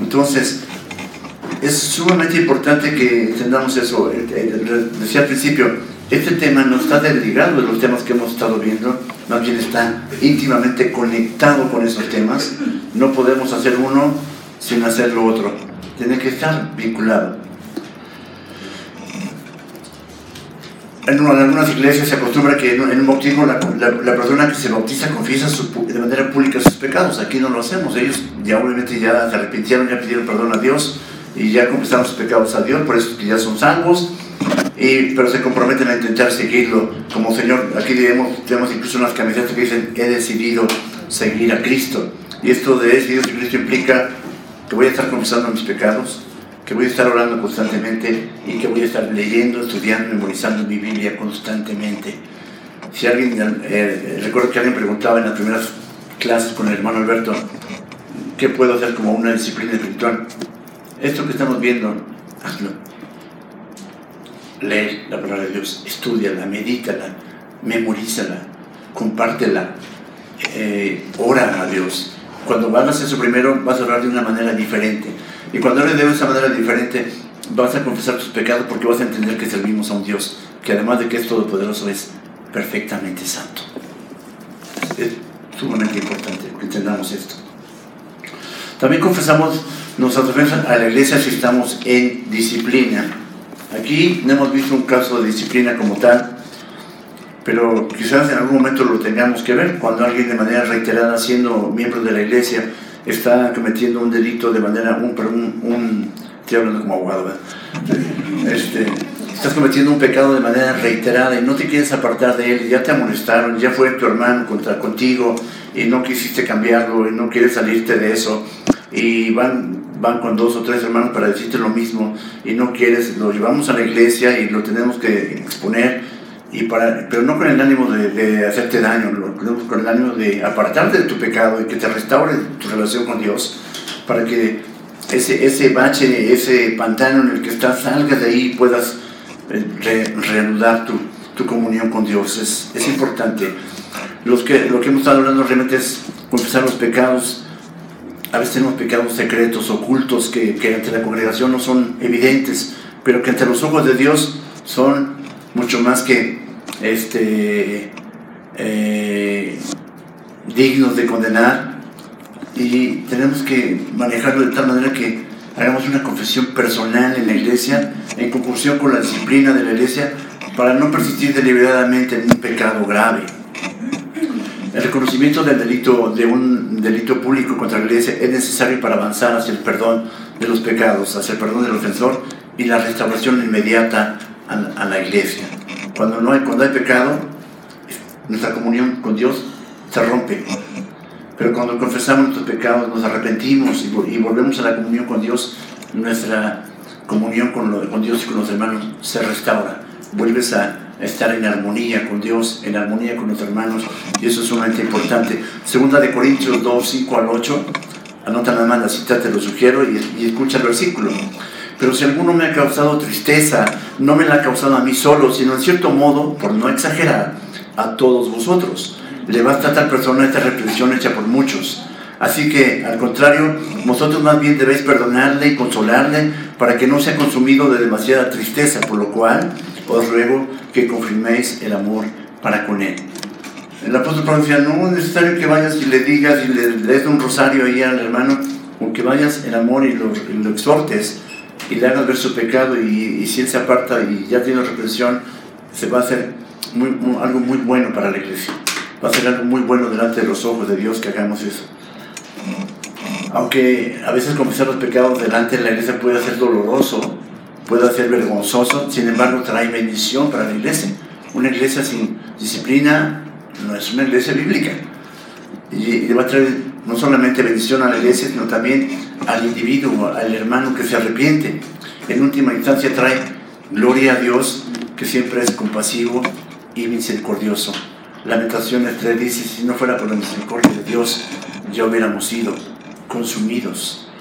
Entonces, es sumamente importante que entendamos eso. Decía al principio, este tema no está desligado de los temas que hemos estado viendo, más bien está íntimamente conectado con esos temas. No podemos hacer uno sin hacer lo otro. Tiene que estar vinculado. En, algunas iglesias se acostumbra que en un bautismo la, persona que se bautiza confiesa de manera pública sus pecados. Aquí no lo hacemos. Ellos ya obviamente ya se arrepintieron, ya pidieron perdón a Dios y ya confesaron sus pecados a Dios, por eso que ya son salvos pero se comprometen a intentar seguirlo como Señor. Aquí tenemos, tenemos incluso unas camisetas que dicen, he decidido seguir a Cristo. Y esto de decidir seguir a Cristo implica que voy a estar confesando mis pecados, que voy a estar orando constantemente y que voy a estar leyendo, estudiando, memorizando mi Biblia constantemente. Si alguien, eh, recuerdo que alguien preguntaba en las primeras clases con el hermano Alberto, ¿qué puedo hacer como una disciplina espiritual? Esto que estamos viendo, hazlo lee la palabra de Dios, estudiala, medítala, memorízala, compártela, eh, ora a Dios. Cuando hagas eso primero, vas a orar de una manera diferente. Y cuando ores de esa manera diferente, vas a confesar tus pecados porque vas a entender que servimos a un Dios que además de que es todopoderoso, es perfectamente santo. Es sumamente importante que entendamos esto. También confesamos nuestras ofensas a la iglesia si estamos en disciplina. Aquí no hemos visto un caso de disciplina como tal, pero quizás en algún momento lo tengamos que ver cuando alguien de manera reiterada, siendo miembro de la iglesia, está cometiendo un delito de manera, un, un, estoy hablando como abogado, este, estás cometiendo un pecado de manera reiterada y no te quieres apartar de él, ya te amonestaron, ya fue tu hermano contra contigo y no quisiste cambiarlo y no quieres salirte de eso y van van con dos o tres hermanos para decirte lo mismo y no quieres, lo llevamos a la iglesia y lo tenemos que exponer, y para, pero no con el ánimo de, hacerte daño, lo con el ánimo de apartarte de tu pecado y que te restaure tu relación con Dios, para que ese, ese bache, ese pantano en el que estás, salgas de ahí y puedas eh, reanudar tu, tu, comunión con Dios. Es, es importante. Los que, lo que hemos estado hablando realmente es confesar los pecados a veces tenemos pecados secretos, ocultos, que, ante la congregación no son evidentes, pero que ante los ojos de Dios son mucho más que este, eh, dignos de condenar. Y tenemos que manejarlo de tal manera que hagamos una confesión personal en la iglesia, en concursión con la disciplina de la iglesia, para no persistir deliberadamente en un pecado grave. El reconocimiento del delito, de un delito público contra la iglesia es necesario para avanzar hacia el perdón de los pecados, hacia el perdón del ofensor y la restauración inmediata a, la iglesia. Cuando, no hay, cuando hay pecado, nuestra comunión con Dios se rompe. Pero cuando confesamos nuestros pecados, nos arrepentimos y, volvemos a la comunión con Dios, nuestra comunión con, con Dios y con los hermanos se restaura. Vuelves a estar en armonía con Dios, en armonía con los hermanos, y eso es sumamente importante. Segunda de Corintios 2, 5 al 8, anota nada más la cita, te lo sugiero, y, escucha el versículo. Pero si alguno me ha causado tristeza, no me la ha causado a mí solo, sino en cierto modo, por no exagerar, a todos vosotros. Le basta a tal persona esta reflexión hecha por muchos. Así que, al contrario, vosotros más bien debéis perdonarle y consolarle para que no sea consumido de demasiada tristeza, por lo cual os ruego que confirméis el amor para con él. El apóstol Pablo decía, no es necesario que vayas y le digas y le des un rosario ahí al hermano, o que vayas en amor y lo, exhortes y le hagas ver su pecado y, si él se aparta y ya tiene reprensión, se va a hacer algo muy bueno para la iglesia. Va a ser algo muy bueno delante de los ojos de Dios que hagamos eso. Aunque a veces confesar los pecados delante de la iglesia puede ser doloroso, puede ser vergonzoso, sin embargo trae bendición para la iglesia. Una iglesia sin disciplina no es una iglesia bíblica. Y, le va a traer no solamente bendición a la iglesia, sino también al individuo, al hermano que se arrepiente. En última instancia trae gloria a Dios, que siempre es compasivo y misericordioso. Lamentaciones 3 dice, si no fuera por la misericordia de Dios, ya hubiéramos sido consumidos.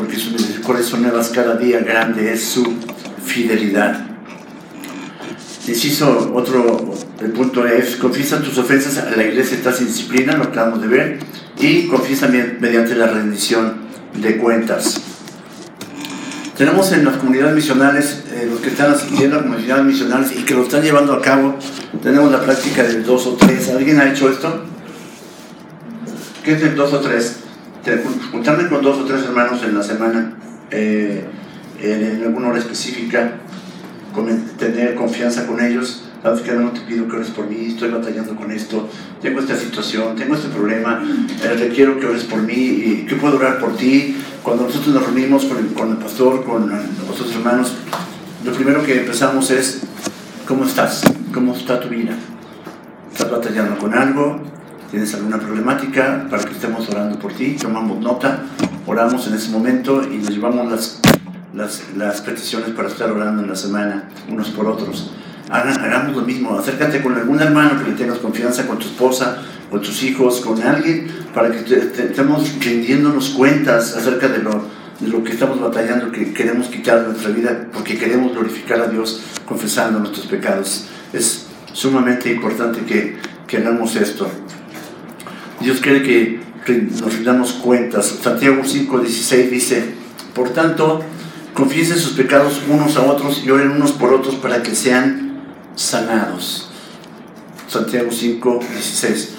Porque sus misericordias son nuevas cada día, grande es su fidelidad. Inciso, otro el punto es, confiesa tus ofensas a la iglesia, estás en disciplina, lo acabamos de ver, y confiesa mediante la rendición de cuentas. Tenemos en las comunidades misionales, eh, los que están asistiendo a comunidades misionales y que lo están llevando a cabo, tenemos la práctica del dos o tres. ¿Alguien ha hecho esto? ¿Qué es el dos o tres? Juntarme con dos o tres hermanos en la semana, eh, en alguna hora específica, tener confianza con ellos. Sabes que no te pido que ores por mí, estoy batallando con esto, tengo esta situación, tengo este problema, eh, requiero que ores por mí, y ¿qué puedo orar por ti? Cuando nosotros nos reunimos con el, con el pastor, con los otros hermanos, lo primero que empezamos es, ¿cómo estás? ¿Cómo está tu vida? ¿Estás batallando con algo? ¿Tienes alguna problemática para que estemos orando por ti? Tomamos nota, oramos en ese momento y nos llevamos las las, las, peticiones para estar orando en la semana, unos por otros. hagamos lo mismo, acércate con algún hermano que le tengas confianza, con tu esposa, con tus hijos, con alguien, para que estemos rindiéndonos cuentas acerca de lo, lo que estamos batallando, que queremos quitar de nuestra vida, porque queremos glorificar a Dios confesando nuestros pecados. Es sumamente importante que, que hagamos esto. Dios quiere que nos rindamos cuentas. Santiago 5:16 dice, por tanto, Confiesen sus pecados unos a otros y oren unos por otros para que sean sanados. Santiago 5, 16.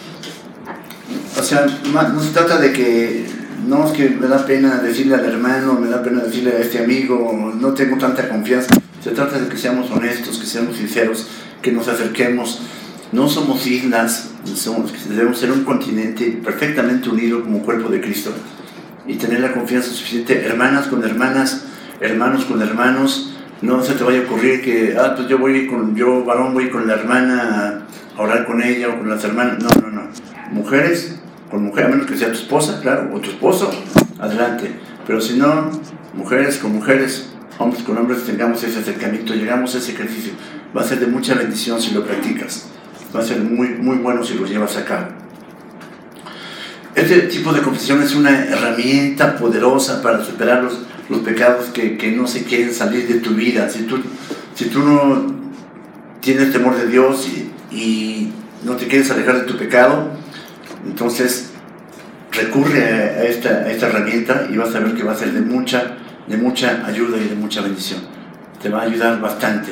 O sea, no se trata de que, no es que me da pena decirle al hermano, me da pena decirle a este amigo, no tengo tanta confianza. Se trata de que seamos honestos, que seamos sinceros, que nos acerquemos. No somos islas, somos, debemos ser un continente perfectamente unido como cuerpo de Cristo y tener la confianza suficiente, hermanas con hermanas, hermanos con hermanos, no se te vaya a ocurrir que, ah, pues yo voy con, yo varón voy con la hermana a orar con ella o con las hermanas. No, no, no. Mujeres con mujeres, a menos que sea tu esposa, claro, o tu esposo, adelante. Pero si no, mujeres con mujeres, hombres con hombres, tengamos ese acercamiento, llegamos a ese ejercicio. Va a ser de mucha bendición si lo practicas. Va a ser muy, muy bueno si lo llevas a cabo. Este tipo de confesión es una herramienta poderosa para superar los los pecados que, que, no se quieren salir de tu vida. Si tú, si tú no tienes temor de Dios y, y no te quieres alejar de tu pecado, entonces recurre a esta, a esta herramienta y vas a ver que va a ser de mucha, de mucha ayuda y de mucha bendición. Te va a ayudar bastante.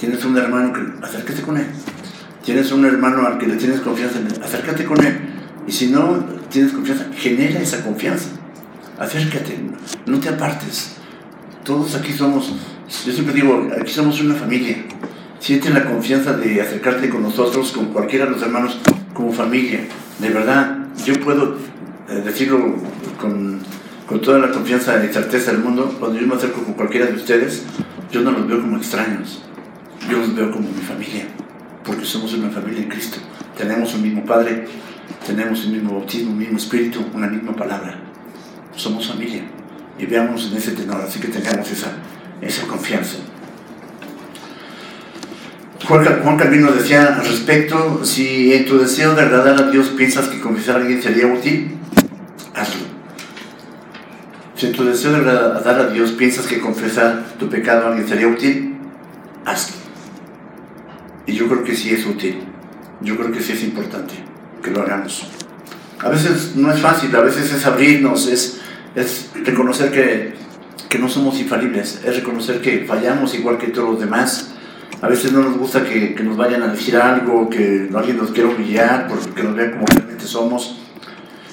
Tienes un hermano que acércate con él. Tienes un hermano al que le tienes confianza, acércate con él. Y si no tienes confianza, genera esa confianza acércate, no te apartes. Todos aquí somos, yo siempre digo, aquí somos una familia. Siente la confianza de acercarte con nosotros, con cualquiera de los hermanos, como familia. De verdad, yo puedo eh, decirlo con, con toda la confianza y certeza del mundo, cuando yo me acerco con cualquiera de ustedes, yo no los veo como extraños, yo los veo como mi familia, porque somos una familia en Cristo. Tenemos un mismo Padre, tenemos el mismo bautismo, un mismo espíritu, una misma palabra somos familia y veamos en ese tenor, así que tengamos esa, esa confianza. Juan Calvino decía al respecto, si en tu deseo de agradar a Dios piensas que confesar a alguien sería útil, hazlo. Si en tu deseo de agradar a Dios piensas que confesar tu pecado a alguien sería útil, hazlo. Y yo creo que sí es útil, yo creo que sí es importante que lo hagamos. a veces no es fácil, a veces es abrirnos, es, es reconocer que, que no somos infalibles, es reconocer que fallamos igual que todos los demás. A veces no nos gusta que, que nos vayan a decir algo, que alguien nos quiera humillar, porque nos vean como realmente somos.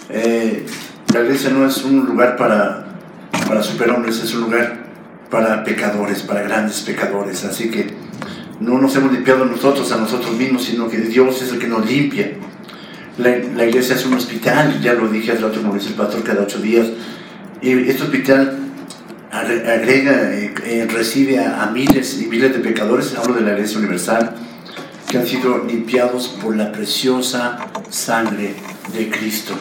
Eh, la iglesia no es un lugar para, para superhombres, es un lugar para pecadores, para grandes pecadores. Así que no nos hemos limpiado nosotros a nosotros mismos, sino que Dios es el que nos limpia. La, la iglesia es un hospital, ya lo dije hace rato, como el pastor, cada ocho días. Y este hospital agrega, eh, eh, recibe a, a, miles y miles de pecadores, hablo de la iglesia universal, que han sido limpiados por la preciosa sangre de Cristo.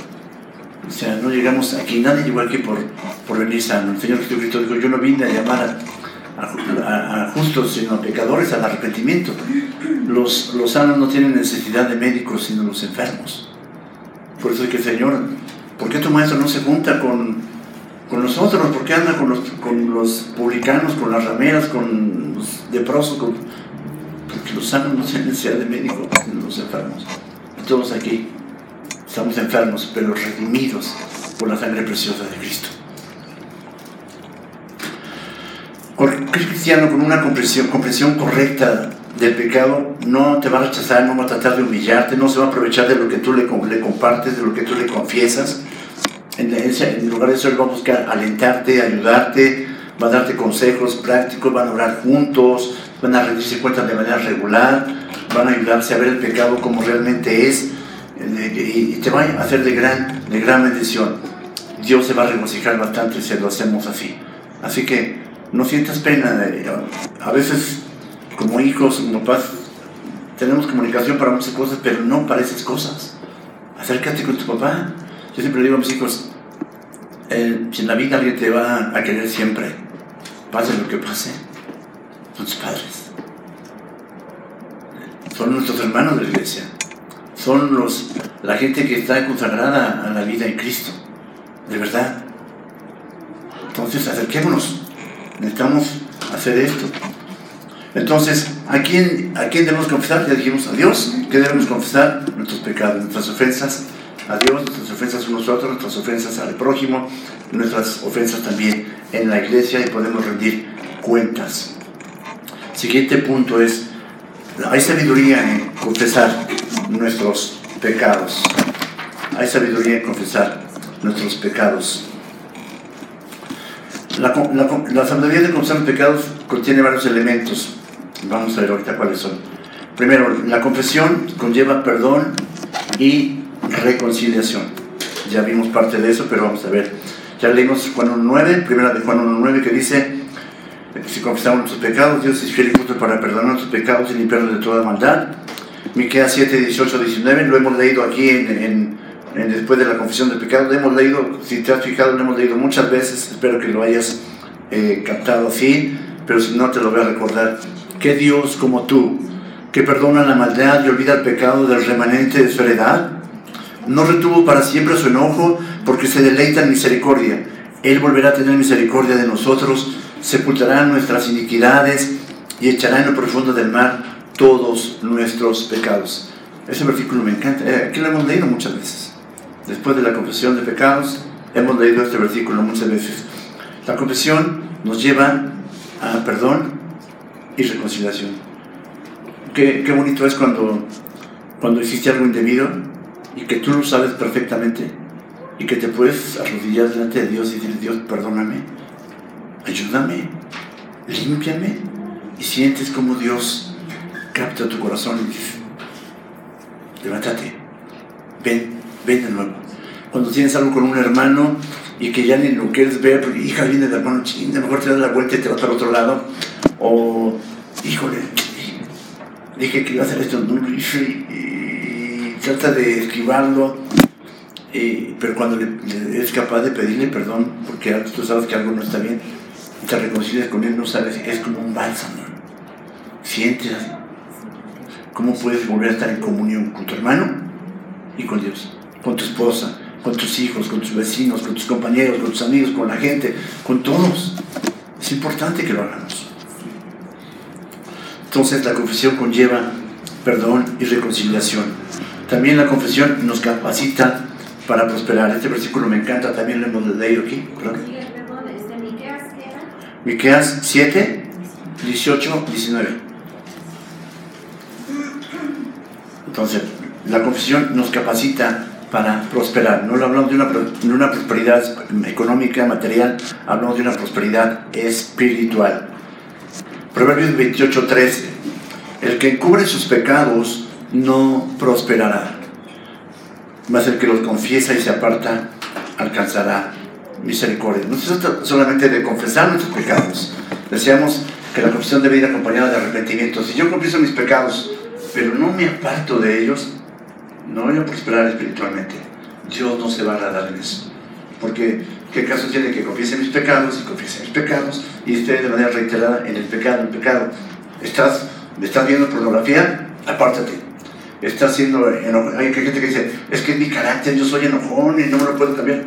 O sea, no llegamos aquí, nadie llegó aquí por, por venir sano. El Señor Jesucristo dijo, yo no vine a llamar a, a, justos, sino a pecadores al arrepentimiento. Los, los sanos no tienen necesidad de médicos, sino los enfermos. Por eso es que Señor, ¿por qué tu maestro no se junta con, con nosotros? ¿Por qué anda con los, con los publicanos, con las rameras, con los leprosos? Porque los sanos no tienen necesidad de médicos, sino los enfermos. Y todos aquí estamos enfermos, pero redimidos por la sangre preciosa de Cristo. Cualquier cristiano con una comprensión, correcta del pecado no te va a rechazar, no va a tratar de humillarte, no se va a aprovechar de lo que tú le, le compartes, de lo que tú le confiesas. En, lugar de eso, él va a buscar alentarte, ayudarte, va a darte consejos prácticos, van a orar juntos, van a rendirse cuentas de manera regular, van a ayudarse a ver el pecado como realmente es y te va a hacer de gran, de gran bendición. Dios se va a regocijar bastante si lo hacemos así. Así que no sientas pena. A veces, como hijos, como papás, tenemos comunicación para muchas cosas, pero no para esas cosas. Acércate con tu papá. Yo siempre digo a mis hijos, eh, si en la vida alguien te va a querer siempre, pase lo que pase, son tus padres. Son nuestros hermanos de la iglesia son los, la gente que está consagrada a la vida en Cristo, de verdad. Entonces, acerquémonos, necesitamos hacer esto. Entonces, ¿a quién, ¿a quién debemos confesar? Ya dijimos a Dios, ¿qué debemos confesar? Nuestros pecados, nuestras ofensas a Dios, nuestras ofensas a nosotros, nuestras ofensas al prójimo, nuestras ofensas también en la iglesia y podemos rendir cuentas. Siguiente punto es, hay sabiduría en confesar nuestros pecados. Hay sabiduría en confesar nuestros pecados. La, la, la de confesar los pecados contiene varios elementos. Vamos a ver ahorita cuáles son. Primero, la confesión conlleva perdón y reconciliación. Ya vimos parte de eso, pero vamos a ver. Ya leímos Juan 1.9, primera de Juan 1.9 que dice, si confesamos nuestros pecados, Dios es fiel y justo para perdonar nuestros pecados y limpiarnos de toda maldad. Miqueas 7, 18, 19, lo hemos leído aquí en, en, después de la confesión del pecado, lo hemos leído, si te has fijado, lo hemos leído muchas veces, espero que lo hayas eh, captado así, pero si no te lo voy a recordar, que Dios como tú, que perdona la maldad y olvida el pecado del remanente de su heredad, no retuvo para siempre su enojo porque se deleita en misericordia. Él volverá a tener misericordia de nosotros, sepultará nuestras iniquidades y echará en lo profundo del mar todos nuestros pecados. Ese versículo me encanta. Eh, aquí lo hemos leído muchas veces. Después de la confesión de pecados, hemos leído este versículo muchas veces. La confesión nos lleva a perdón y reconciliación. Qué, bonito es cuando, cuando hiciste algo indebido y que tú lo sabes perfectamente y que te puedes arrodillar delante de Dios y decir, Dios, perdóname, ayúdame, límpiame y sientes como Dios capta tu corazón y dice, levántate, ven, ven de nuevo. Cuando tienes algo con un hermano y que ya ni lo quieres ver, porque hija viene de hermano, ching, lo mejor te das la vuelta y te vas al otro lado, o híjole, dije que iba a hacer esto y, y, trata de esquivarlo, y, pero cuando le, eres capaz de pedirle perdón, porque tú sabes que algo no está bien, te reconcilias con él, no sabes, es como un bálsamo. Sientes ¿Cómo puedes volver a estar en comunión con tu hermano y con Dios? Con tu esposa, con tus hijos, con tus vecinos, con tus compañeros, con tus amigos, con la gente, con todos. Es importante que lo hagamos. Entonces la confesión conlleva perdón y reconciliación. También la confesión nos capacita para prosperar. Este versículo me encanta, también lo hemos leído aquí. este, Miqueas, Miqueas 7, 18, 19. Entonces, la confesión nos capacita para prosperar. No hablamos de una, de una prosperidad económica, material, hablamos de una prosperidad espiritual. Proverbios 28, 13. El que encubre sus pecados no prosperará, mas el que los confiesa y se aparta alcanzará misericordia. No se trata solamente de confesar nuestros pecados. Decíamos que la confesión debe ir acompañada de arrepentimiento. Si yo confieso mis pecados, pero no me aparto de ellos, no voy a prosperar espiritualmente. Dios no se va a agradar en eso. Porque, ¿qué caso tiene que confiese mis pecados y confiese mis pecados y esté de manera reiterada en el pecado, en el pecado? ¿Estás, ¿Estás viendo pornografía? Apártate. Estás siendo Hay gente que dice, es que es mi carácter, yo soy enojón y no me lo puedo cambiar.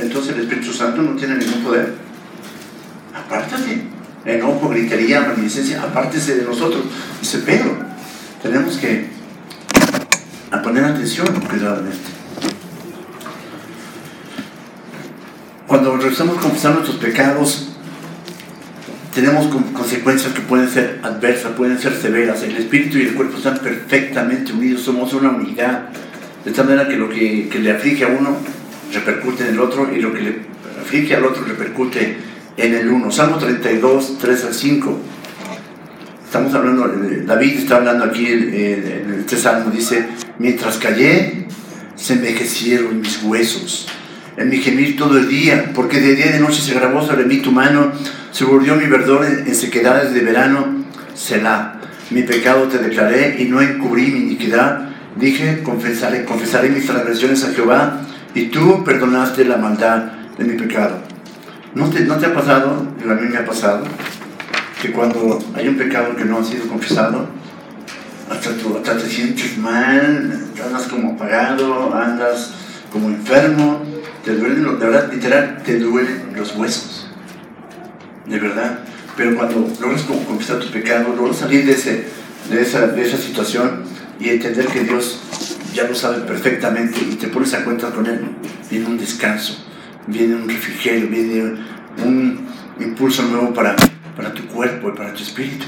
Entonces el Espíritu Santo no tiene ningún poder. Apártate. Enojo, gritería, maledicencia, apártese de nosotros. Dice Pedro, tenemos que a poner atención cuidado en esto. Cuando regresamos a confesar nuestros pecados, tenemos consecuencias que pueden ser adversas, pueden ser severas. El espíritu y el cuerpo están perfectamente unidos, somos una unidad. De tal manera que lo que, que le aflige a uno repercute en el otro y lo que le aflige al otro repercute en el uno. Salmo 32, 3 al 5. Estamos hablando, David está hablando aquí en este salmo, dice, mientras callé, se envejecieron mis huesos, en mi gemir todo el día, porque de día y de noche se grabó sobre mí tu mano, se volvió mi verdor en, sequedades de verano, Selah. Mi pecado te declaré y no encubrí mi iniquidad. Dije, confesaré, confesaré mis transgresiones a Jehová, y tú perdonaste la maldad de mi pecado. ¿No te, no te ha pasado? A mí me ha pasado que cuando hay un pecado que no ha sido confesado, hasta, te sientes mal, andas como apagado, andas como enfermo, te duelen, de verdad, literal, te duelen los huesos, de verdad. Pero cuando logras confesar tu pecado, logras salir de, ese, de, esa, de esa situación y entender que Dios ya lo sabe perfectamente y te pones a cuenta con Él, viene un descanso, viene un refrigerio, viene un impulso nuevo para para tu cuerpo y para tu espíritu.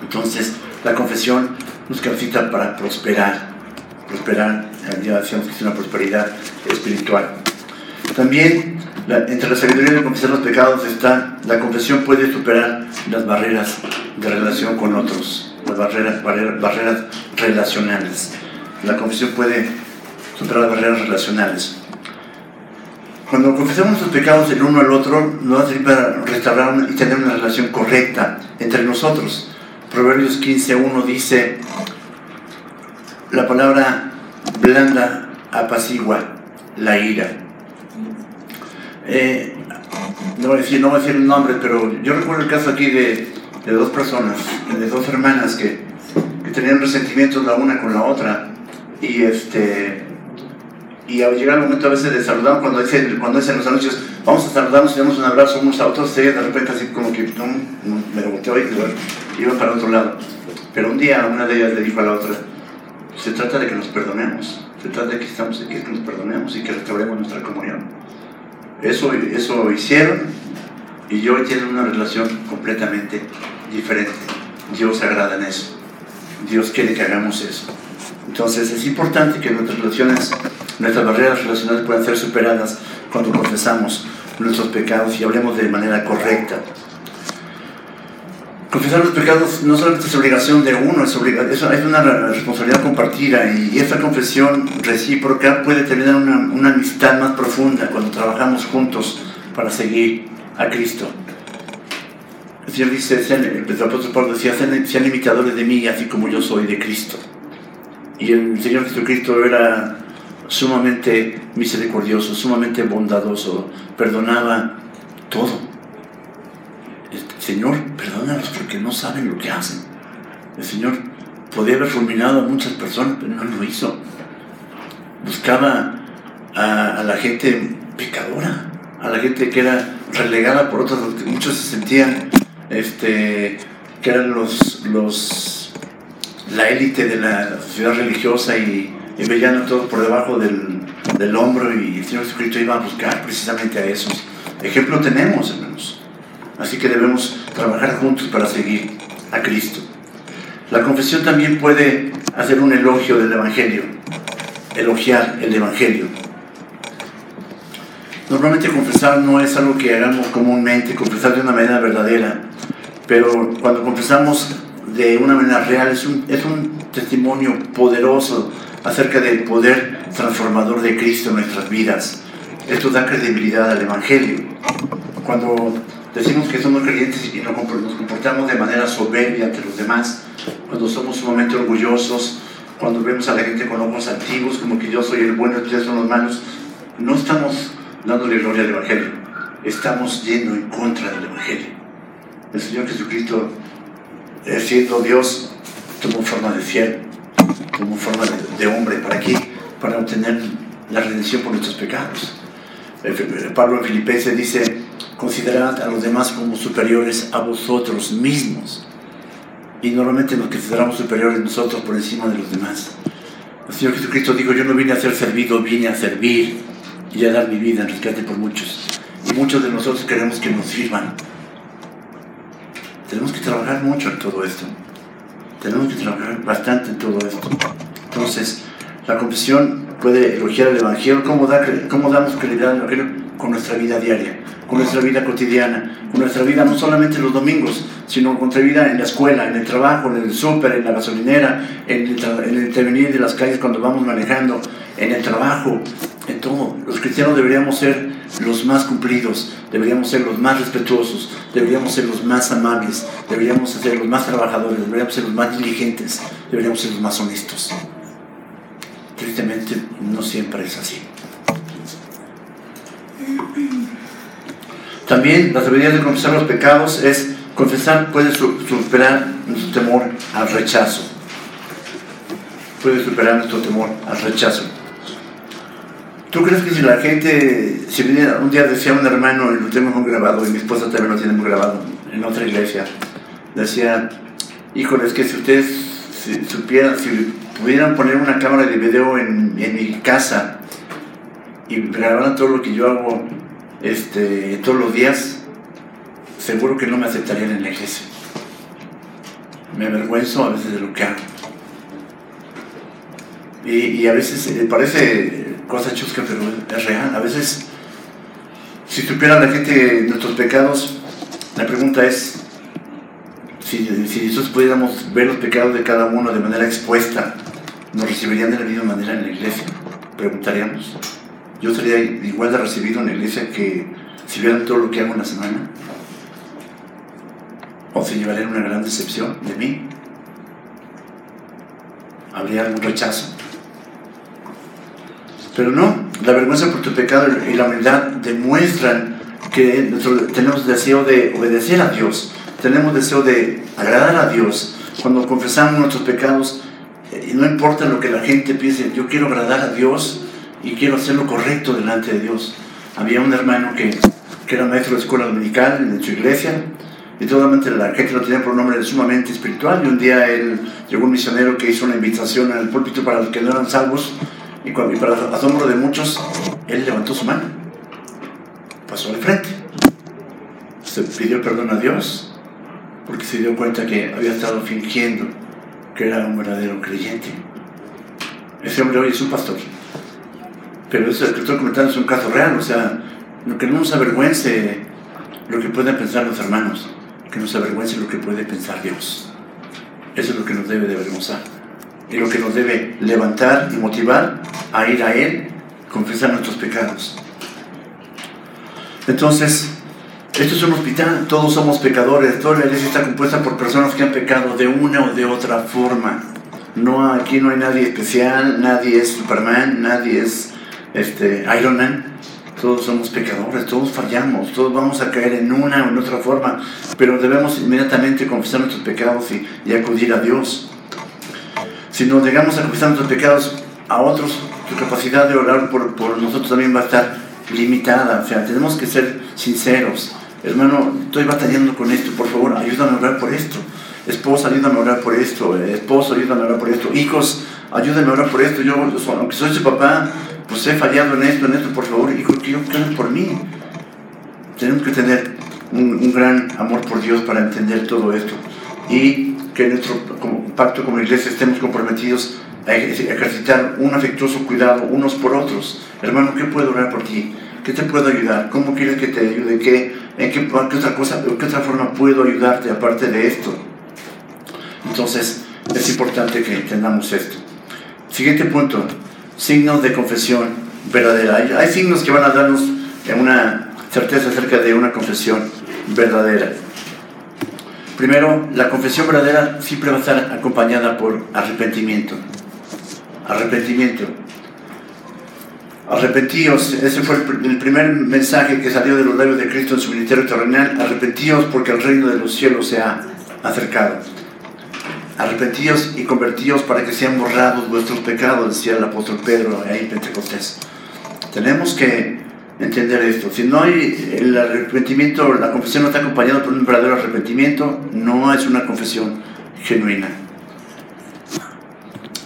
Entonces, la confesión nos capacita para prosperar, prosperar, ya decíamos que es una prosperidad espiritual. También, entre la sabiduría de confesar los pecados está, la confesión puede superar las barreras de relación con otros, las barreras, barreras, barreras relacionales. La confesión puede superar las barreras relacionales. Cuando confesamos nuestros pecados el uno al otro, nos va a servir para restaurar y tener una relación correcta entre nosotros. Proverbios 15.1 dice, la palabra blanda apacigua la ira. Eh, no, voy a decir, no voy a decir el nombre, pero yo recuerdo el caso aquí de, de dos personas, de dos hermanas que, que tenían resentimientos la una con la otra. Y este, y al llegar el momento a veces de saludar, cuando dicen, cuando dicen los anuncios, vamos a saludarnos y damos un abrazo unos a otros, de repente así como que me volteó y iba para otro lado. Pero un día una de ellas le dijo a la otra, se trata de que nos perdonemos, se trata de que estamos aquí, que nos perdonemos y que restauremos nuestra comunión. Eso, eso hicieron y yo tienen una relación completamente diferente. Dios se agrada en eso. Dios quiere que hagamos eso. Entonces es importante que nuestras relaciones Nuestras barreras relacionales pueden ser superadas cuando confesamos nuestros pecados y hablemos de manera correcta. Confesar los pecados no solamente es obligación de uno, es, es una responsabilidad compartida y esta confesión recíproca puede tener una, una amistad más profunda cuando trabajamos juntos para seguir a Cristo. El Señor dice, el apóstol Pablo decía, sean imitadores de mí así como yo soy de Cristo. Y el Señor Jesucristo era sumamente misericordioso, sumamente bondadoso, perdonaba todo. El Señor, perdónalos porque no saben lo que hacen. El Señor podía haber fulminado a muchas personas, pero no lo hizo. Buscaba a, la gente pecadora, a la gente que era relegada por otros, muchos se sentían este, que eran los, los, la élite de la sociedad religiosa y y veían todos por debajo del, del hombro y el Señor Jesucristo iba a buscar precisamente a esos. Ejemplo tenemos, hermanos. Así que debemos trabajar juntos para seguir a Cristo. La confesión también puede hacer un elogio del Evangelio, elogiar el Evangelio. Normalmente confesar no es algo que hagamos comúnmente, confesar de una manera verdadera, pero cuando confesamos de una manera real es un, es un testimonio poderoso acerca del poder transformador de Cristo en nuestras vidas. Esto da credibilidad al Evangelio. Cuando decimos que somos creyentes y nos comportamos de manera soberbia ante los demás, cuando somos sumamente orgullosos, cuando vemos a la gente con ojos activos, como que yo soy el bueno ustedes son los malos, no estamos dándole gloria al Evangelio, estamos yendo en contra del Evangelio. El Señor Jesucristo, eh, siendo Dios, tomó forma de cielo, tomó forma de, hombre. ¿Para qué? Para obtener la redención por nuestros pecados. Pablo en Filipenses dice, considerad a los demás como superiores a vosotros mismos. Y normalmente nos consideramos superiores nosotros por encima de los demás. El Señor Jesucristo dijo, yo no vine a ser servido, vine a servir y a dar mi vida en rescate por muchos. Y muchos de nosotros queremos que nos sirvan. Tenemos que trabajar mucho en todo esto. Tenemos que trabajar bastante en todo esto. Entonces, la confesión puede elogiar el Evangelio. ¿Cómo, da, cómo damos credibilidad al Evangelio? Con nuestra vida diaria, con nuestra vida cotidiana, con nuestra vida no solamente los domingos, sino con nuestra vida en la escuela, en el trabajo, en el súper, en la gasolinera, en el, en el intervenir de las calles cuando vamos manejando, en el trabajo, en todo. Los cristianos deberíamos ser los más cumplidos, deberíamos ser los más respetuosos, deberíamos ser los más amables, deberíamos ser los más trabajadores, deberíamos ser los más diligentes, deberíamos ser los más honestos. Tristemente no siempre es así. También la debilidad de confesar los pecados es confesar puede superar nuestro temor al rechazo. Puede superar nuestro temor al rechazo. ¿Tú crees que si la gente, si un día decía un hermano, y lo tengo grabado, y mi esposa también lo tiene grabado en otra iglesia, decía, híjole, es que si ustedes supieran, si pudieran poner una cámara de video en, en mi casa y grabaran todo lo que yo hago este, todos los días, seguro que no me aceptarían en la iglesia. Me avergüenzo a veces de lo que hago. Y, y a veces eh, parece cosa chusca, pero es real. A veces, si supiera la gente nuestros pecados, la pregunta es, si, si nosotros pudiéramos ver los pecados de cada uno de manera expuesta, ¿nos recibirían de la misma manera en la iglesia? Preguntaríamos. Yo sería igual de recibido en la iglesia que si vieran todo lo que hago en la semana. ¿O se llevarían una gran decepción de mí? ¿Habría algún rechazo? Pero no, la vergüenza por tu pecado y la humildad demuestran que tenemos deseo de obedecer a Dios, tenemos deseo de agradar a Dios. Cuando confesamos nuestros pecados, eh, y no importa lo que la gente piense, yo quiero agradar a Dios y quiero hacer lo correcto delante de Dios. Había un hermano que, que era maestro de escuela dominical en su iglesia, y totalmente la gente lo tenía por un nombre sumamente espiritual. Y un día él llegó un misionero que hizo una invitación al púlpito para los que no eran salvos y, cuando, para asombro de muchos, él levantó su mano, pasó al frente, se pidió perdón a Dios, porque se dio cuenta que había estado fingiendo que era un verdadero creyente. Ese hombre hoy es un pastor. Pero eso que estoy comentando es un caso real, o sea, que no nos avergüence lo que pueden pensar los hermanos, que nos avergüence lo que puede pensar Dios. Eso es lo que nos debe de avergonzar y lo que nos debe levantar y motivar a ir a Él, confesar nuestros pecados. Entonces, esto es un hospital, todos somos pecadores, toda la iglesia está compuesta por personas que han pecado de una o de otra forma. No, aquí no hay nadie especial, nadie es Superman, nadie es este, Iron Man. Todos somos pecadores, todos fallamos, todos vamos a caer en una o en otra forma, pero debemos inmediatamente confesar nuestros pecados y, y acudir a Dios. Si nos llegamos a confesar nuestros pecados a otros, su capacidad de orar por, por nosotros también va a estar limitada. O sea, tenemos que ser sinceros. Hermano, estoy batallando con esto, por favor, ayúdame a orar por esto. Esposa, ayúdame a orar por esto. Esposo, ayúdame a orar por esto. Hijos, ayúdame a orar por esto. Yo, aunque soy su papá, pues he fallado en esto, en esto, por favor, hijo, quiero que por mí. Tenemos que tener un, gran amor por Dios para entender todo esto y que en nuestro pacto como iglesia estemos comprometidos a ejercitar un afectuoso cuidado unos por otros. Hermano, ¿qué puedo orar por ti? ¿Qué te puedo ayudar? ¿Cómo quieres que te ayude? ¿Qué, ¿En qué, otra cosa, qué otra forma puedo ayudarte aparte de esto? Entonces, es importante que entendamos esto. Siguiente punto, signos de confesión verdadera. Hay, hay signos que van a darnos una certeza acerca de una confesión verdadera. Primero, la confesión verdadera siempre va a estar acompañada por arrepentimiento. Arrepentimiento. Arrepentíos, ese fue el primer mensaje que salió de los labios de Cristo en su ministerio terrenal. Arrepentíos porque el reino de los cielos se ha acercado. Arrepentíos y convertíos para que sean borrados vuestros pecados, decía el apóstol Pedro ahí en Pentecostés. Tenemos que entender esto. Si no hay el arrepentimiento, la confesión no está acompañada por un verdadero arrepentimiento, no es una confesión genuina.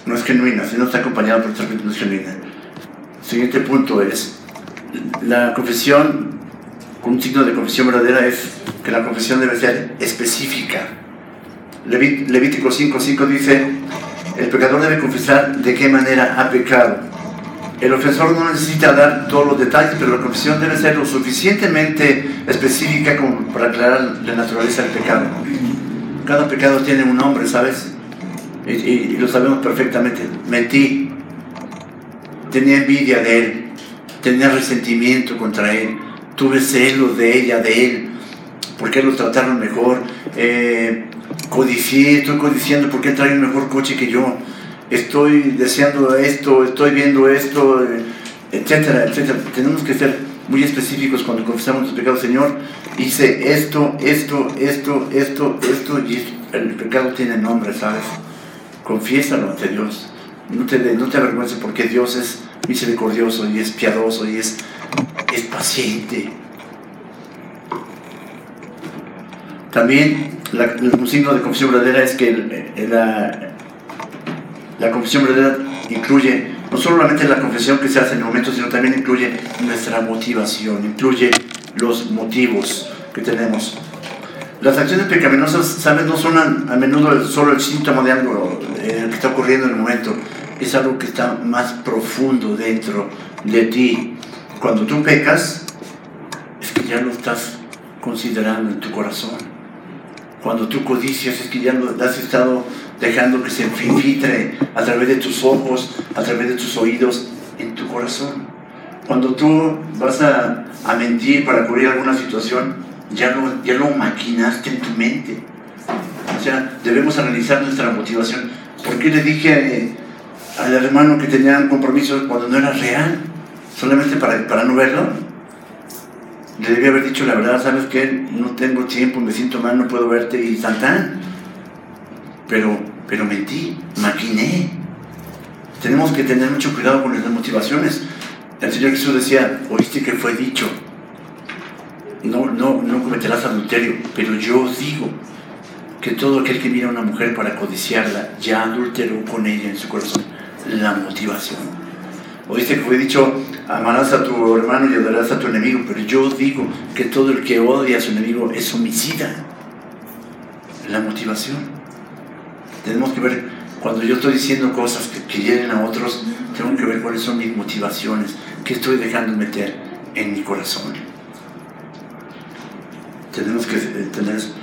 No es genuina, si no está acompañada por un arrepentimiento genuina. Siguiente punto es, la confesión, un signo de confesión verdadera es que la confesión debe ser específica. Levítico 5.5 dice, el pecador debe confesar de qué manera ha pecado. El ofensor no necesita dar todos los detalles, pero la confesión debe ser lo suficientemente específica como para aclarar la naturaleza del pecado. Cada pecado tiene un nombre, ¿sabes? Y, lo sabemos perfectamente. Mentí, tenía envidia de él, tenía resentimiento contra él, tuve celos de ella, de él, porque lo trataron mejor, eh, codicié, estoy codiciando porque trae un mejor coche que yo, estoy deseando esto, estoy viendo esto, etcétera, etcétera. Tenemos que ser muy específicos cuando confesamos los pecados, Señor. Hice esto, esto, esto, esto, esto, y el pecado tiene nombre, ¿sabes? Confiésalo ante Dios. No te, no te avergüences porque Dios es misericordioso y es piadoso y es, es paciente. También la, un signo de confesión verdadera es que la, la confesión verdadera incluye no solamente la confesión que se hace en el momento, sino también incluye nuestra motivación, incluye los motivos que tenemos. Las acciones pecaminosas, ¿sabes? No son a, menudo solo el síntoma de algo eh, que está ocurriendo en el momento, es algo que está más profundo dentro de ti. Cuando tú pecas, es que ya lo estás considerando en tu corazón. Cuando tú codicias, es que ya lo has estado dejando que se infiltre a través de tus ojos, a través de tus oídos, en tu corazón. Cuando tú vas a, a mentir para cubrir alguna situación, ya lo, ya lo maquinaste en tu mente. O sea, debemos analizar nuestra motivación. ¿Por qué le dije al hermano que tenía un compromiso cuando no era real, solamente para, para no verlo. Le debía haber dicho la verdad, sabes que no tengo tiempo, me siento mal, no puedo verte y tan Pero, pero mentí, maquiné. Tenemos que tener mucho cuidado con las motivaciones. El Señor Jesús decía, oíste que fue dicho, no, no, no cometerás adulterio, pero yo os digo que todo aquel que mira a una mujer para codiciarla ya adulteró con ella en su corazón la motivación. Oíste que fue dicho, amarás a tu hermano y adoras a tu enemigo, pero yo digo que todo el que odia a su enemigo es homicida. La motivación. Tenemos que ver, cuando yo estoy diciendo cosas que, que a otros, tengo que ver cuáles son mis motivaciones, qué estoy dejando meter en mi corazón. Tenemos que tener eso.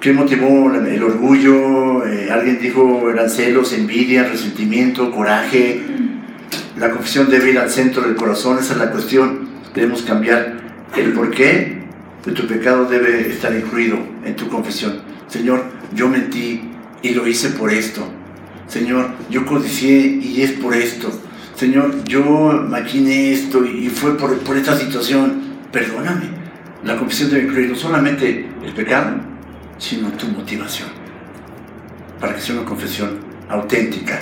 ¿Qué motivó el orgullo? Eh, alguien dijo eran celos, envidia, resentimiento, coraje. La confesión debe ir al centro del corazón, esa es la cuestión. Debemos cambiar el porqué de tu pecado debe estar incluido en tu confesión. Señor, yo mentí y lo hice por esto. Señor, yo codicié y es por esto. Señor, yo maquiné esto y fue por, por esta situación. Perdóname. La confesión debe incluir no solamente el pecado, sino tu motivación, para que sea una confesión auténtica.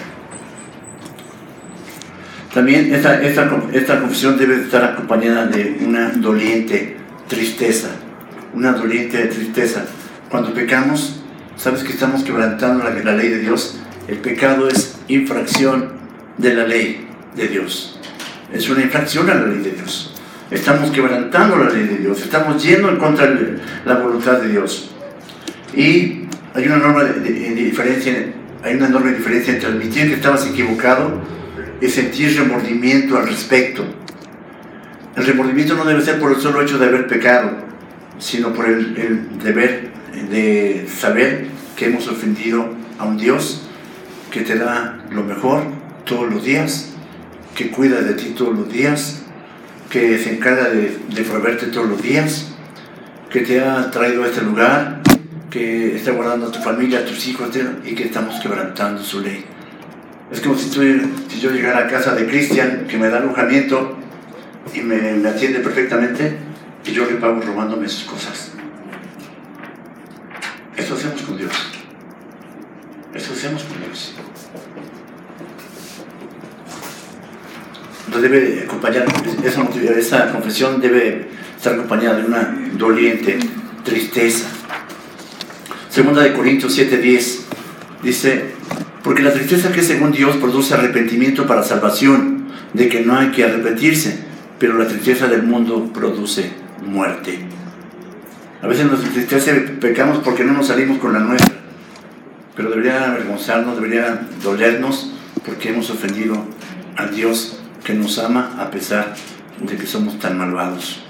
También esta, esta, esta confesión debe estar acompañada de una doliente tristeza, una doliente tristeza. Cuando pecamos, sabes que estamos quebrantando la, ley de Dios. El pecado es infracción de la ley de Dios. es una infracción a la ley de Dios. Estamos quebrantando la ley de Dios, estamos yendo en contra de la voluntad de Dios. Y hay una enorme diferencia, hay una enorme diferencia entre admitir que estabas equivocado y sentir remordimiento al respecto. El remordimiento no debe ser por el solo hecho de haber pecado, sino por el, deber de saber que hemos ofendido a un Dios que te da lo mejor todos los días, que cuida de ti todos los días, que se encarga de, de proveerte todos los días, que te ha traído a este lugar, que está guardando a tu familia, a tus hijos y que estamos quebrantando su ley. Es como si, si yo llegara a casa de Cristian, que me da alojamiento y me, me atiende perfectamente, y yo le pago robándome sus cosas. Eso hacemos con Dios. Eso hacemos con Dios. Entonces debe acompañar, esa, esa confesión debe estar acompañada de una doliente tristeza. Segunda de Corintios 7:10 dice, porque la tristeza que según Dios produce arrepentimiento para salvación, de que no hay que arrepentirse, pero la tristeza del mundo produce muerte. A veces nos entristece, pecamos porque no nos salimos con la nuestra, pero debería avergonzarnos, debería dolernos porque hemos ofendido a Dios que nos ama a pesar de que somos tan malvados.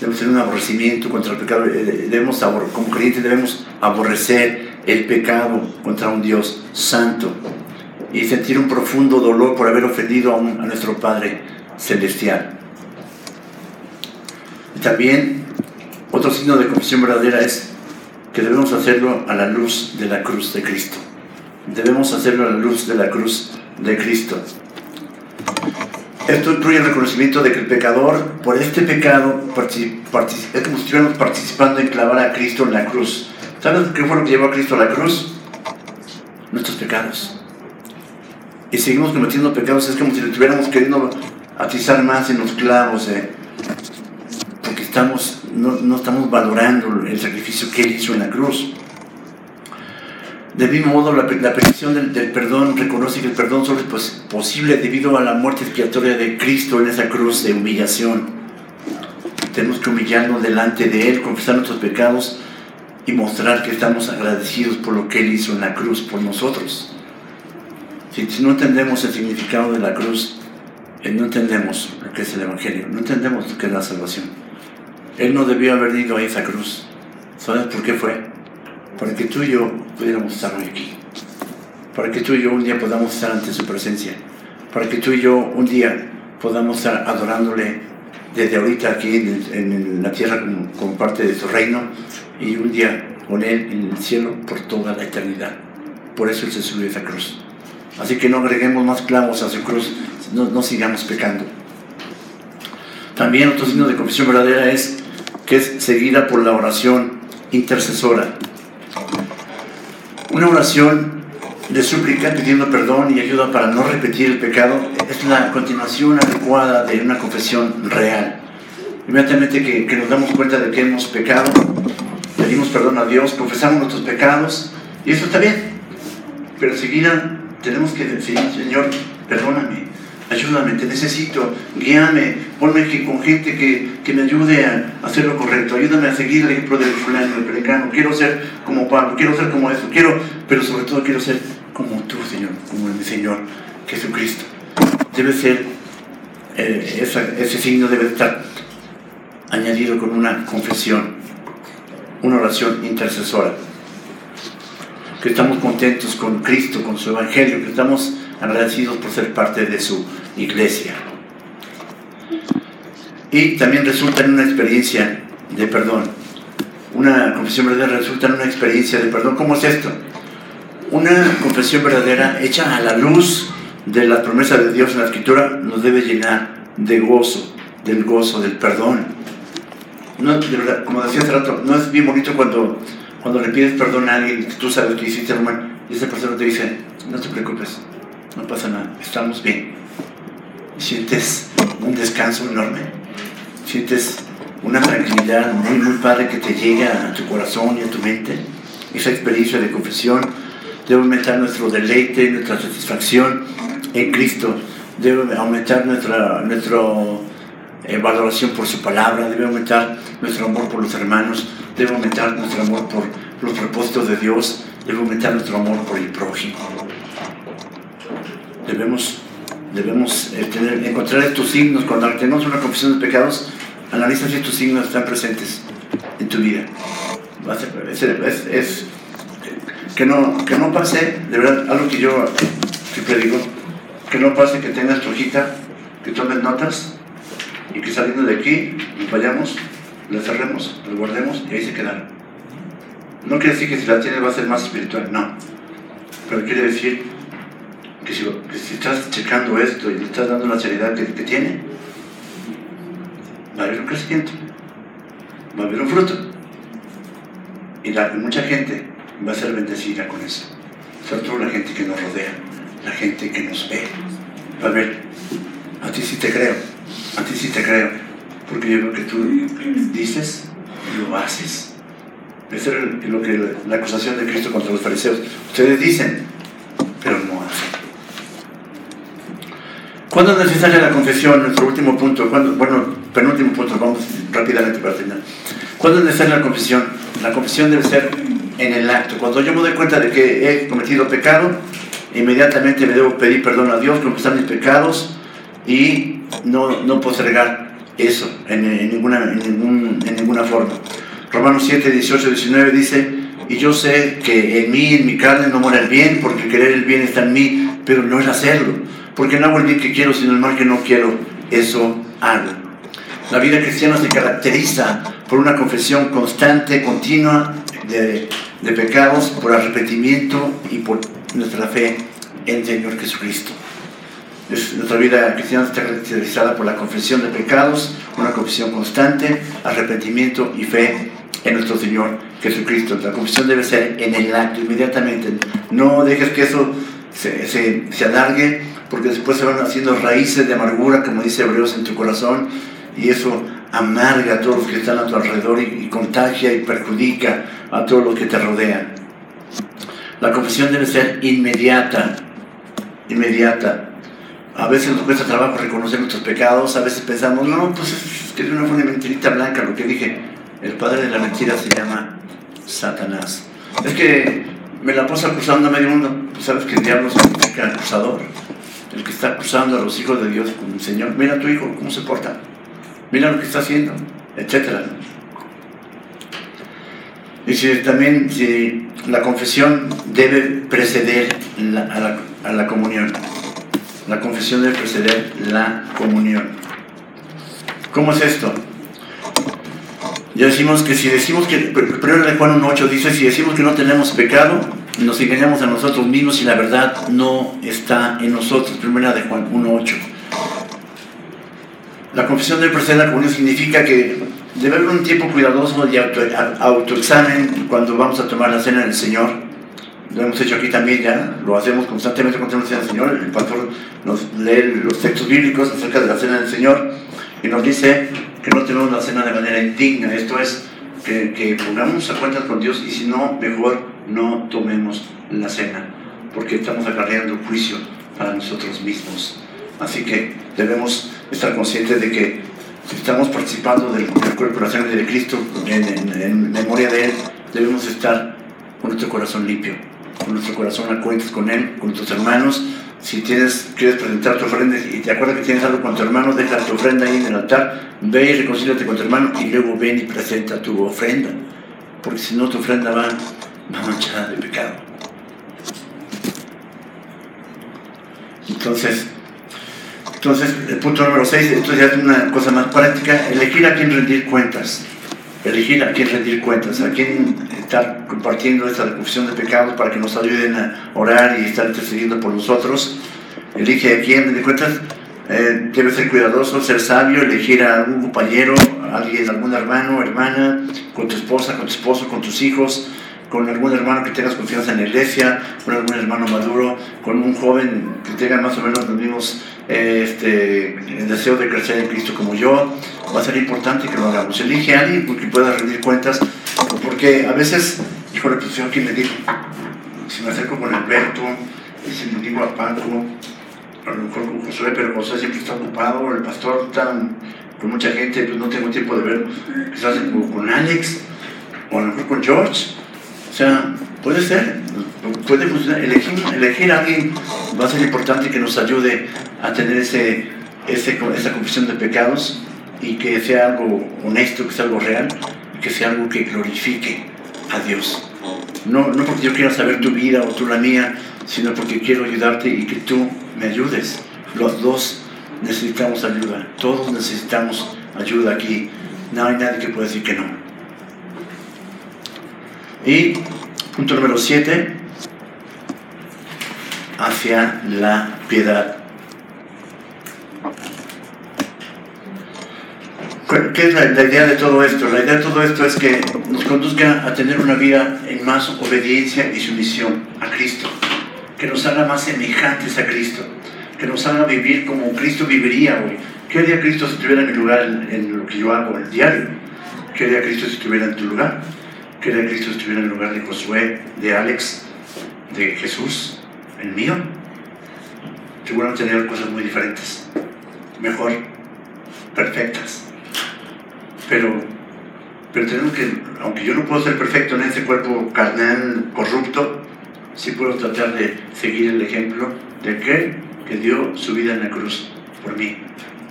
Debemos tener un aborrecimiento contra el pecado, eh, debemos, como creyentes debemos aborrecer el pecado contra un Dios santo y sentir un profundo dolor por haber ofendido a, a nuestro Padre Celestial. También otro signo de confesión verdadera es que debemos hacerlo a la luz de la cruz de Cristo. Debemos hacerlo a la luz de la cruz de Cristo. Esto incluye el reconocimiento de que el pecador, por este pecado, es como si estuviéramos participando en clavar a Cristo en la cruz. ¿Sabes qué fue lo que llevó a Cristo a la cruz? Nuestros pecados. Y seguimos cometiendo pecados, es como si le estuviéramos queriendo atizar más en los clavos, eh, porque estamos, no, no estamos valorando el sacrificio que Él hizo en la cruz. De mismo modo, la, la petición del, del, perdón reconoce que el perdón solo es posible debido a la muerte expiatoria de Cristo en esa cruz de humillación. Tenemos que humillarnos delante de Él, confesar nuestros pecados y mostrar que estamos agradecidos por lo que Él hizo en la cruz por nosotros. Si, no entendemos el significado de la cruz, eh, no entendemos lo que es el Evangelio, no entendemos lo que es la salvación. Él no debió haber ido a esa cruz. ¿Sabes por qué fue? para que tú y yo pudiéramos estar hoy aquí, para que tú y yo un día podamos estar ante su presencia, para que tú y yo un día podamos estar adorándole desde ahorita aquí en, en la tierra como, como, parte de su reino y un día con Él en el cielo por toda la eternidad. Por eso Él se subió a esa cruz. Así que no agreguemos más clavos a su cruz, no, sigamos pecando. También otro signo de confesión verdadera es que es seguida por la oración intercesora. Una oración de súplica pidiendo perdón y ayuda para no repetir el pecado es la continuación adecuada de una confesión real. Inmediatamente que nos damos cuenta de que hemos pecado, pedimos perdón a Dios, confesamos nuestros pecados y eso está bien. Pero enseguida tenemos que decir, Señor, perdóname, ayúdame, te necesito, guíame, ponme aquí con gente que, que, me ayude a hacer lo correcto, ayúdame a seguir el ejemplo del fulano, del peregrino, quiero ser como Pablo, quiero ser como eso, quiero, pero sobre todo quiero ser como tú, Señor, como mi Señor Jesucristo. Debe ser, eh, ese signo debe estar añadido con una confesión, una oración intercesora. Que estamos contentos con Cristo, con su Evangelio, que estamos agradecidos por ser parte de su iglesia. Y también resulta en una experiencia de perdón. Una confesión verdadera resulta en una experiencia de perdón. ¿Cómo es esto? Una confesión verdadera hecha a la luz de la promesa de Dios en la escritura nos debe llenar de gozo, del gozo, del perdón. No, como decía hace rato, no es bien bonito cuando, cuando le pides perdón a alguien que tú sabes que hiciste mal y esa persona te dice, no te preocupes, no pasa nada, estamos bien. Sientes un descanso enorme, sientes una tranquilidad muy, muy padre que te llega a tu corazón y a tu mente. Esa experiencia de confesión debe aumentar nuestro deleite, nuestra satisfacción en Cristo, debe aumentar nuestra, nuestra eh, valoración por su palabra, debe aumentar nuestro amor por los hermanos, debe aumentar nuestro amor por los propósitos de Dios, debe aumentar nuestro amor por el prójimo. Debemos, debemos eh, tener, encontrar estos signos. Cuando tenemos una confesión de pecados, analiza si estos signos están presentes en tu vida. Es, es, que, no, que no pase, de verdad, algo que yo siempre digo, que no pase que tengas tu hojita, que tomes notas y que saliendo de aquí nos vayamos, la cerremos, la guardemos y ahí se quedan. No quiere decir que si la tienes va a ser más espiritual, no. Pero quiere decir que si, estás checando esto y le estás dando la seriedad que, tiene, va a haber un crecimiento, va a haber un fruto. Y mucha gente va a ser bendecida con eso. Sobre todo la gente que nos rodea, la gente que nos ve. Va a ver, a ti sí te creo, a ti sí te creo, porque yo veo que tú dices y lo haces. Esa es lo que la acusación de Cristo contra los fariseos. Ustedes dicen, pero no hacen. ¿Cuándo es necesaria la confesión? Nuestro último punto, bueno, penúltimo punto, vamos rápidamente para terminar. ¿Cuándo es necesaria la confesión? La confesión debe ser en el acto. Cuando yo me doy cuenta de que he cometido pecado, inmediatamente me debo pedir perdón a Dios, confesar mis pecados y no, no postergar eso en, en ninguna, en, en ninguna forma. Romanos 7, 18, 19 dice, y yo sé que en mí, en mi carne, no mora el bien, porque querer el bien está en mí, pero no es hacerlo. Porque no hago el bien que quiero, sino el mal que no quiero, eso hago. La vida cristiana se caracteriza por una confesión constante, continua de, de pecados, por arrepentimiento y por nuestra fe en el Señor Jesucristo. Nuestra vida cristiana está caracterizada por la confesión de pecados, una confesión constante, arrepentimiento y fe en nuestro Señor Jesucristo. La confesión debe ser en el acto, inmediatamente. No dejes que eso se, se, alargue, porque después se van haciendo raíces de amargura, como dice Hebreos, en tu corazón, y eso amarga a todos los que están a tu alrededor y, y contagia y perjudica a todos los que te rodean. La confesión debe ser inmediata, inmediata. A veces nos cuesta trabajo reconocer nuestros pecados, a veces pensamos, no, pues es que es una mentirita blanca lo que dije. El padre de la mentira se llama Satanás. Es que me la paso acusando a medio mundo. Sabes que el diablo significa acusador. El que está acusando a los hijos de Dios como el Señor. Mira a tu hijo cómo se porta. Mira lo que está haciendo, etc. Y si también si la confesión debe preceder a la comunión. La confesión debe preceder la comunión. ¿Cómo es esto? Ya decimos que si decimos que, primero de Juan 1.8 dice, si decimos que no tenemos pecado, nos engañamos a nosotros mismos y la verdad no está en nosotros. Primera de Juan 1.8. La confesión del proceder de la comunión significa que debe haber un tiempo cuidadoso de autoexamen cuando vamos a tomar la cena del Señor. Lo hemos hecho aquí también ya, lo hacemos constantemente cuando tenemos la cena del Señor. El pastor nos lee los textos bíblicos acerca de la cena del Señor y nos dice que no tenemos la cena de manera indigna. Esto es, que, pongamos a cuentas con Dios y si no, mejor no tomemos la cena, porque estamos acarreando juicio para nosotros mismos. Así que debemos estar conscientes de que si estamos participando del, cuerpo de la sangre de Cristo en, memoria de Él, debemos estar con nuestro corazón limpio, con nuestro corazón a cuentas con Él, con nuestros hermanos, si tienes, quieres presentar tu ofrenda y te acuerdas que tienes algo con tu hermano, deja tu ofrenda ahí en el altar, ve y reconcíliate con tu hermano y luego ven y presenta tu ofrenda. Porque si no, tu ofrenda va, va manchada de pecado. Entonces, entonces, el punto número 6, esto ya es una cosa más práctica, elegir a quién rendir cuentas. Elegir a quién rendir cuentas, a quién estar compartiendo esta confesión de pecados para que nos ayuden a orar y estar intercediendo por nosotros. Elige a quién, de cuentas, eh, debe ser cuidadoso, ser sabio, elegir a algún compañero, alguien, algún hermano, hermana, con tu esposa, con tu esposo, con tus hijos, con algún hermano que tengas confianza en la iglesia, con algún hermano maduro, con un joven que tenga más o menos los mismos eh, este, el deseo de crecer en Cristo como yo. Va a ser importante que lo hagamos. Elige a alguien porque pueda rendir cuentas porque a veces, híjole, pues yo aquí me digo, si me acerco con Alberto, si le digo a Paco, a lo mejor con Josué, pero Josué siempre está ocupado, el pastor está con mucha gente, pues no tengo tiempo de verlo. Quizás con Alex, o a lo mejor con George. O sea, puede ser, puede funcionar. Elegir, elegir a alguien va a ser importante que nos ayude a tener ese, ese, esa confesión de pecados y que sea algo honesto, que sea algo real, que sea algo que glorifique a Dios. No, no porque yo quiera saber tu vida o tú la mía, sino porque quiero ayudarte y que tú me ayudes. Los dos necesitamos ayuda, todos necesitamos ayuda aquí. No hay nadie que pueda decir que no. Y punto número 7, hacia la piedad. ¿Qué es la, idea de todo esto? La idea de todo esto es que nos conduzca a tener una vida en más obediencia y sumisión a Cristo, que nos haga más semejantes a Cristo, que nos haga vivir como Cristo viviría hoy. ¿Qué haría Cristo si estuviera en mi lugar en, lo que yo hago en el diario? ¿Qué haría Cristo si estuviera en tu lugar? ¿Qué haría Cristo si estuviera en el lugar de Josué, de Alex, de Jesús, el mío? Seguramente tendría cosas muy diferentes, mejor, perfectas. Pero, pero tenemos que, aunque yo no puedo ser perfecto en ese cuerpo carnal corrupto, sí puedo tratar de seguir el ejemplo de aquel que dio su vida en la cruz por mí.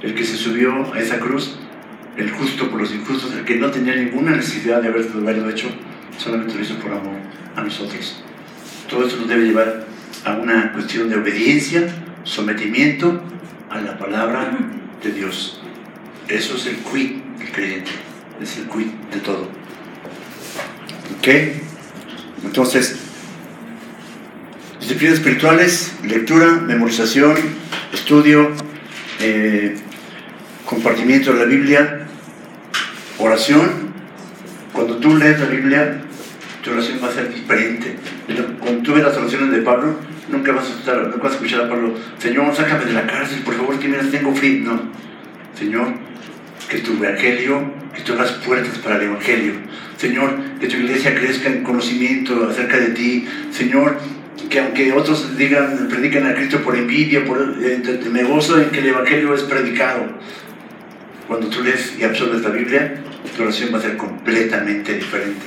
El que se subió a esa cruz, el justo por los injustos, el que no tenía ninguna necesidad de haberlo hecho, solamente lo hizo por amor a nosotros. Todo esto nos debe llevar a una cuestión de obediencia, sometimiento a la palabra de Dios. Eso es el quid del creyente, es el quid de todo. ¿Ok? Entonces, disciplinas espirituales, lectura, memorización, estudio, eh, compartimiento de la Biblia, oración. Cuando tú lees la Biblia, tu oración va a ser diferente. Cuando tú ves las oraciones de Pablo, nunca vas a, estar, nunca vas a escuchar a Pablo, Señor, sácame de la cárcel, por favor, que me tengo frío. No, Señor, que tu evangelio, que tú las puertas para el evangelio. Señor, que tu iglesia crezca en conocimiento acerca de ti. Señor, que aunque otros digan, predican a Cristo por envidia, por, eh, me gozo en que el evangelio es predicado. Cuando tú lees y absorbes la Biblia, tu oración va a ser completamente diferente.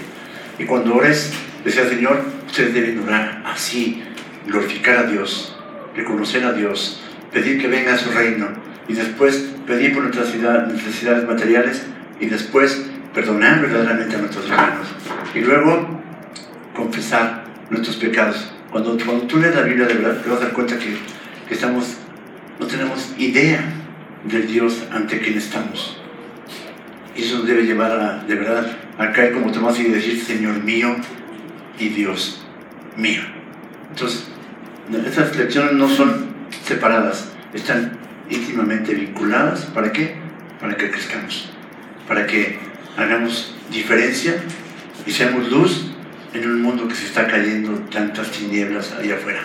Y cuando ores, decía Señor, ustedes deben orar así, glorificar a Dios, reconocer a Dios, pedir que venga a su reino y después pedir por nuestras necesidades materiales y después perdonar verdaderamente a nuestros hermanos y luego confesar nuestros pecados. Cuando, cuando tú lees la Biblia de verdad te vas a dar cuenta que, que estamos, no tenemos idea del Dios ante quien estamos. Y eso nos debe llevar a, de verdad a caer como Tomás y decir, Señor mío y Dios mío. Entonces, estas lecciones no son separadas, están íntimamente vinculadas. ¿Para qué? Para que crezcamos, para que hagamos diferencia y seamos luz en un mundo que se está cayendo tantas tinieblas allá afuera.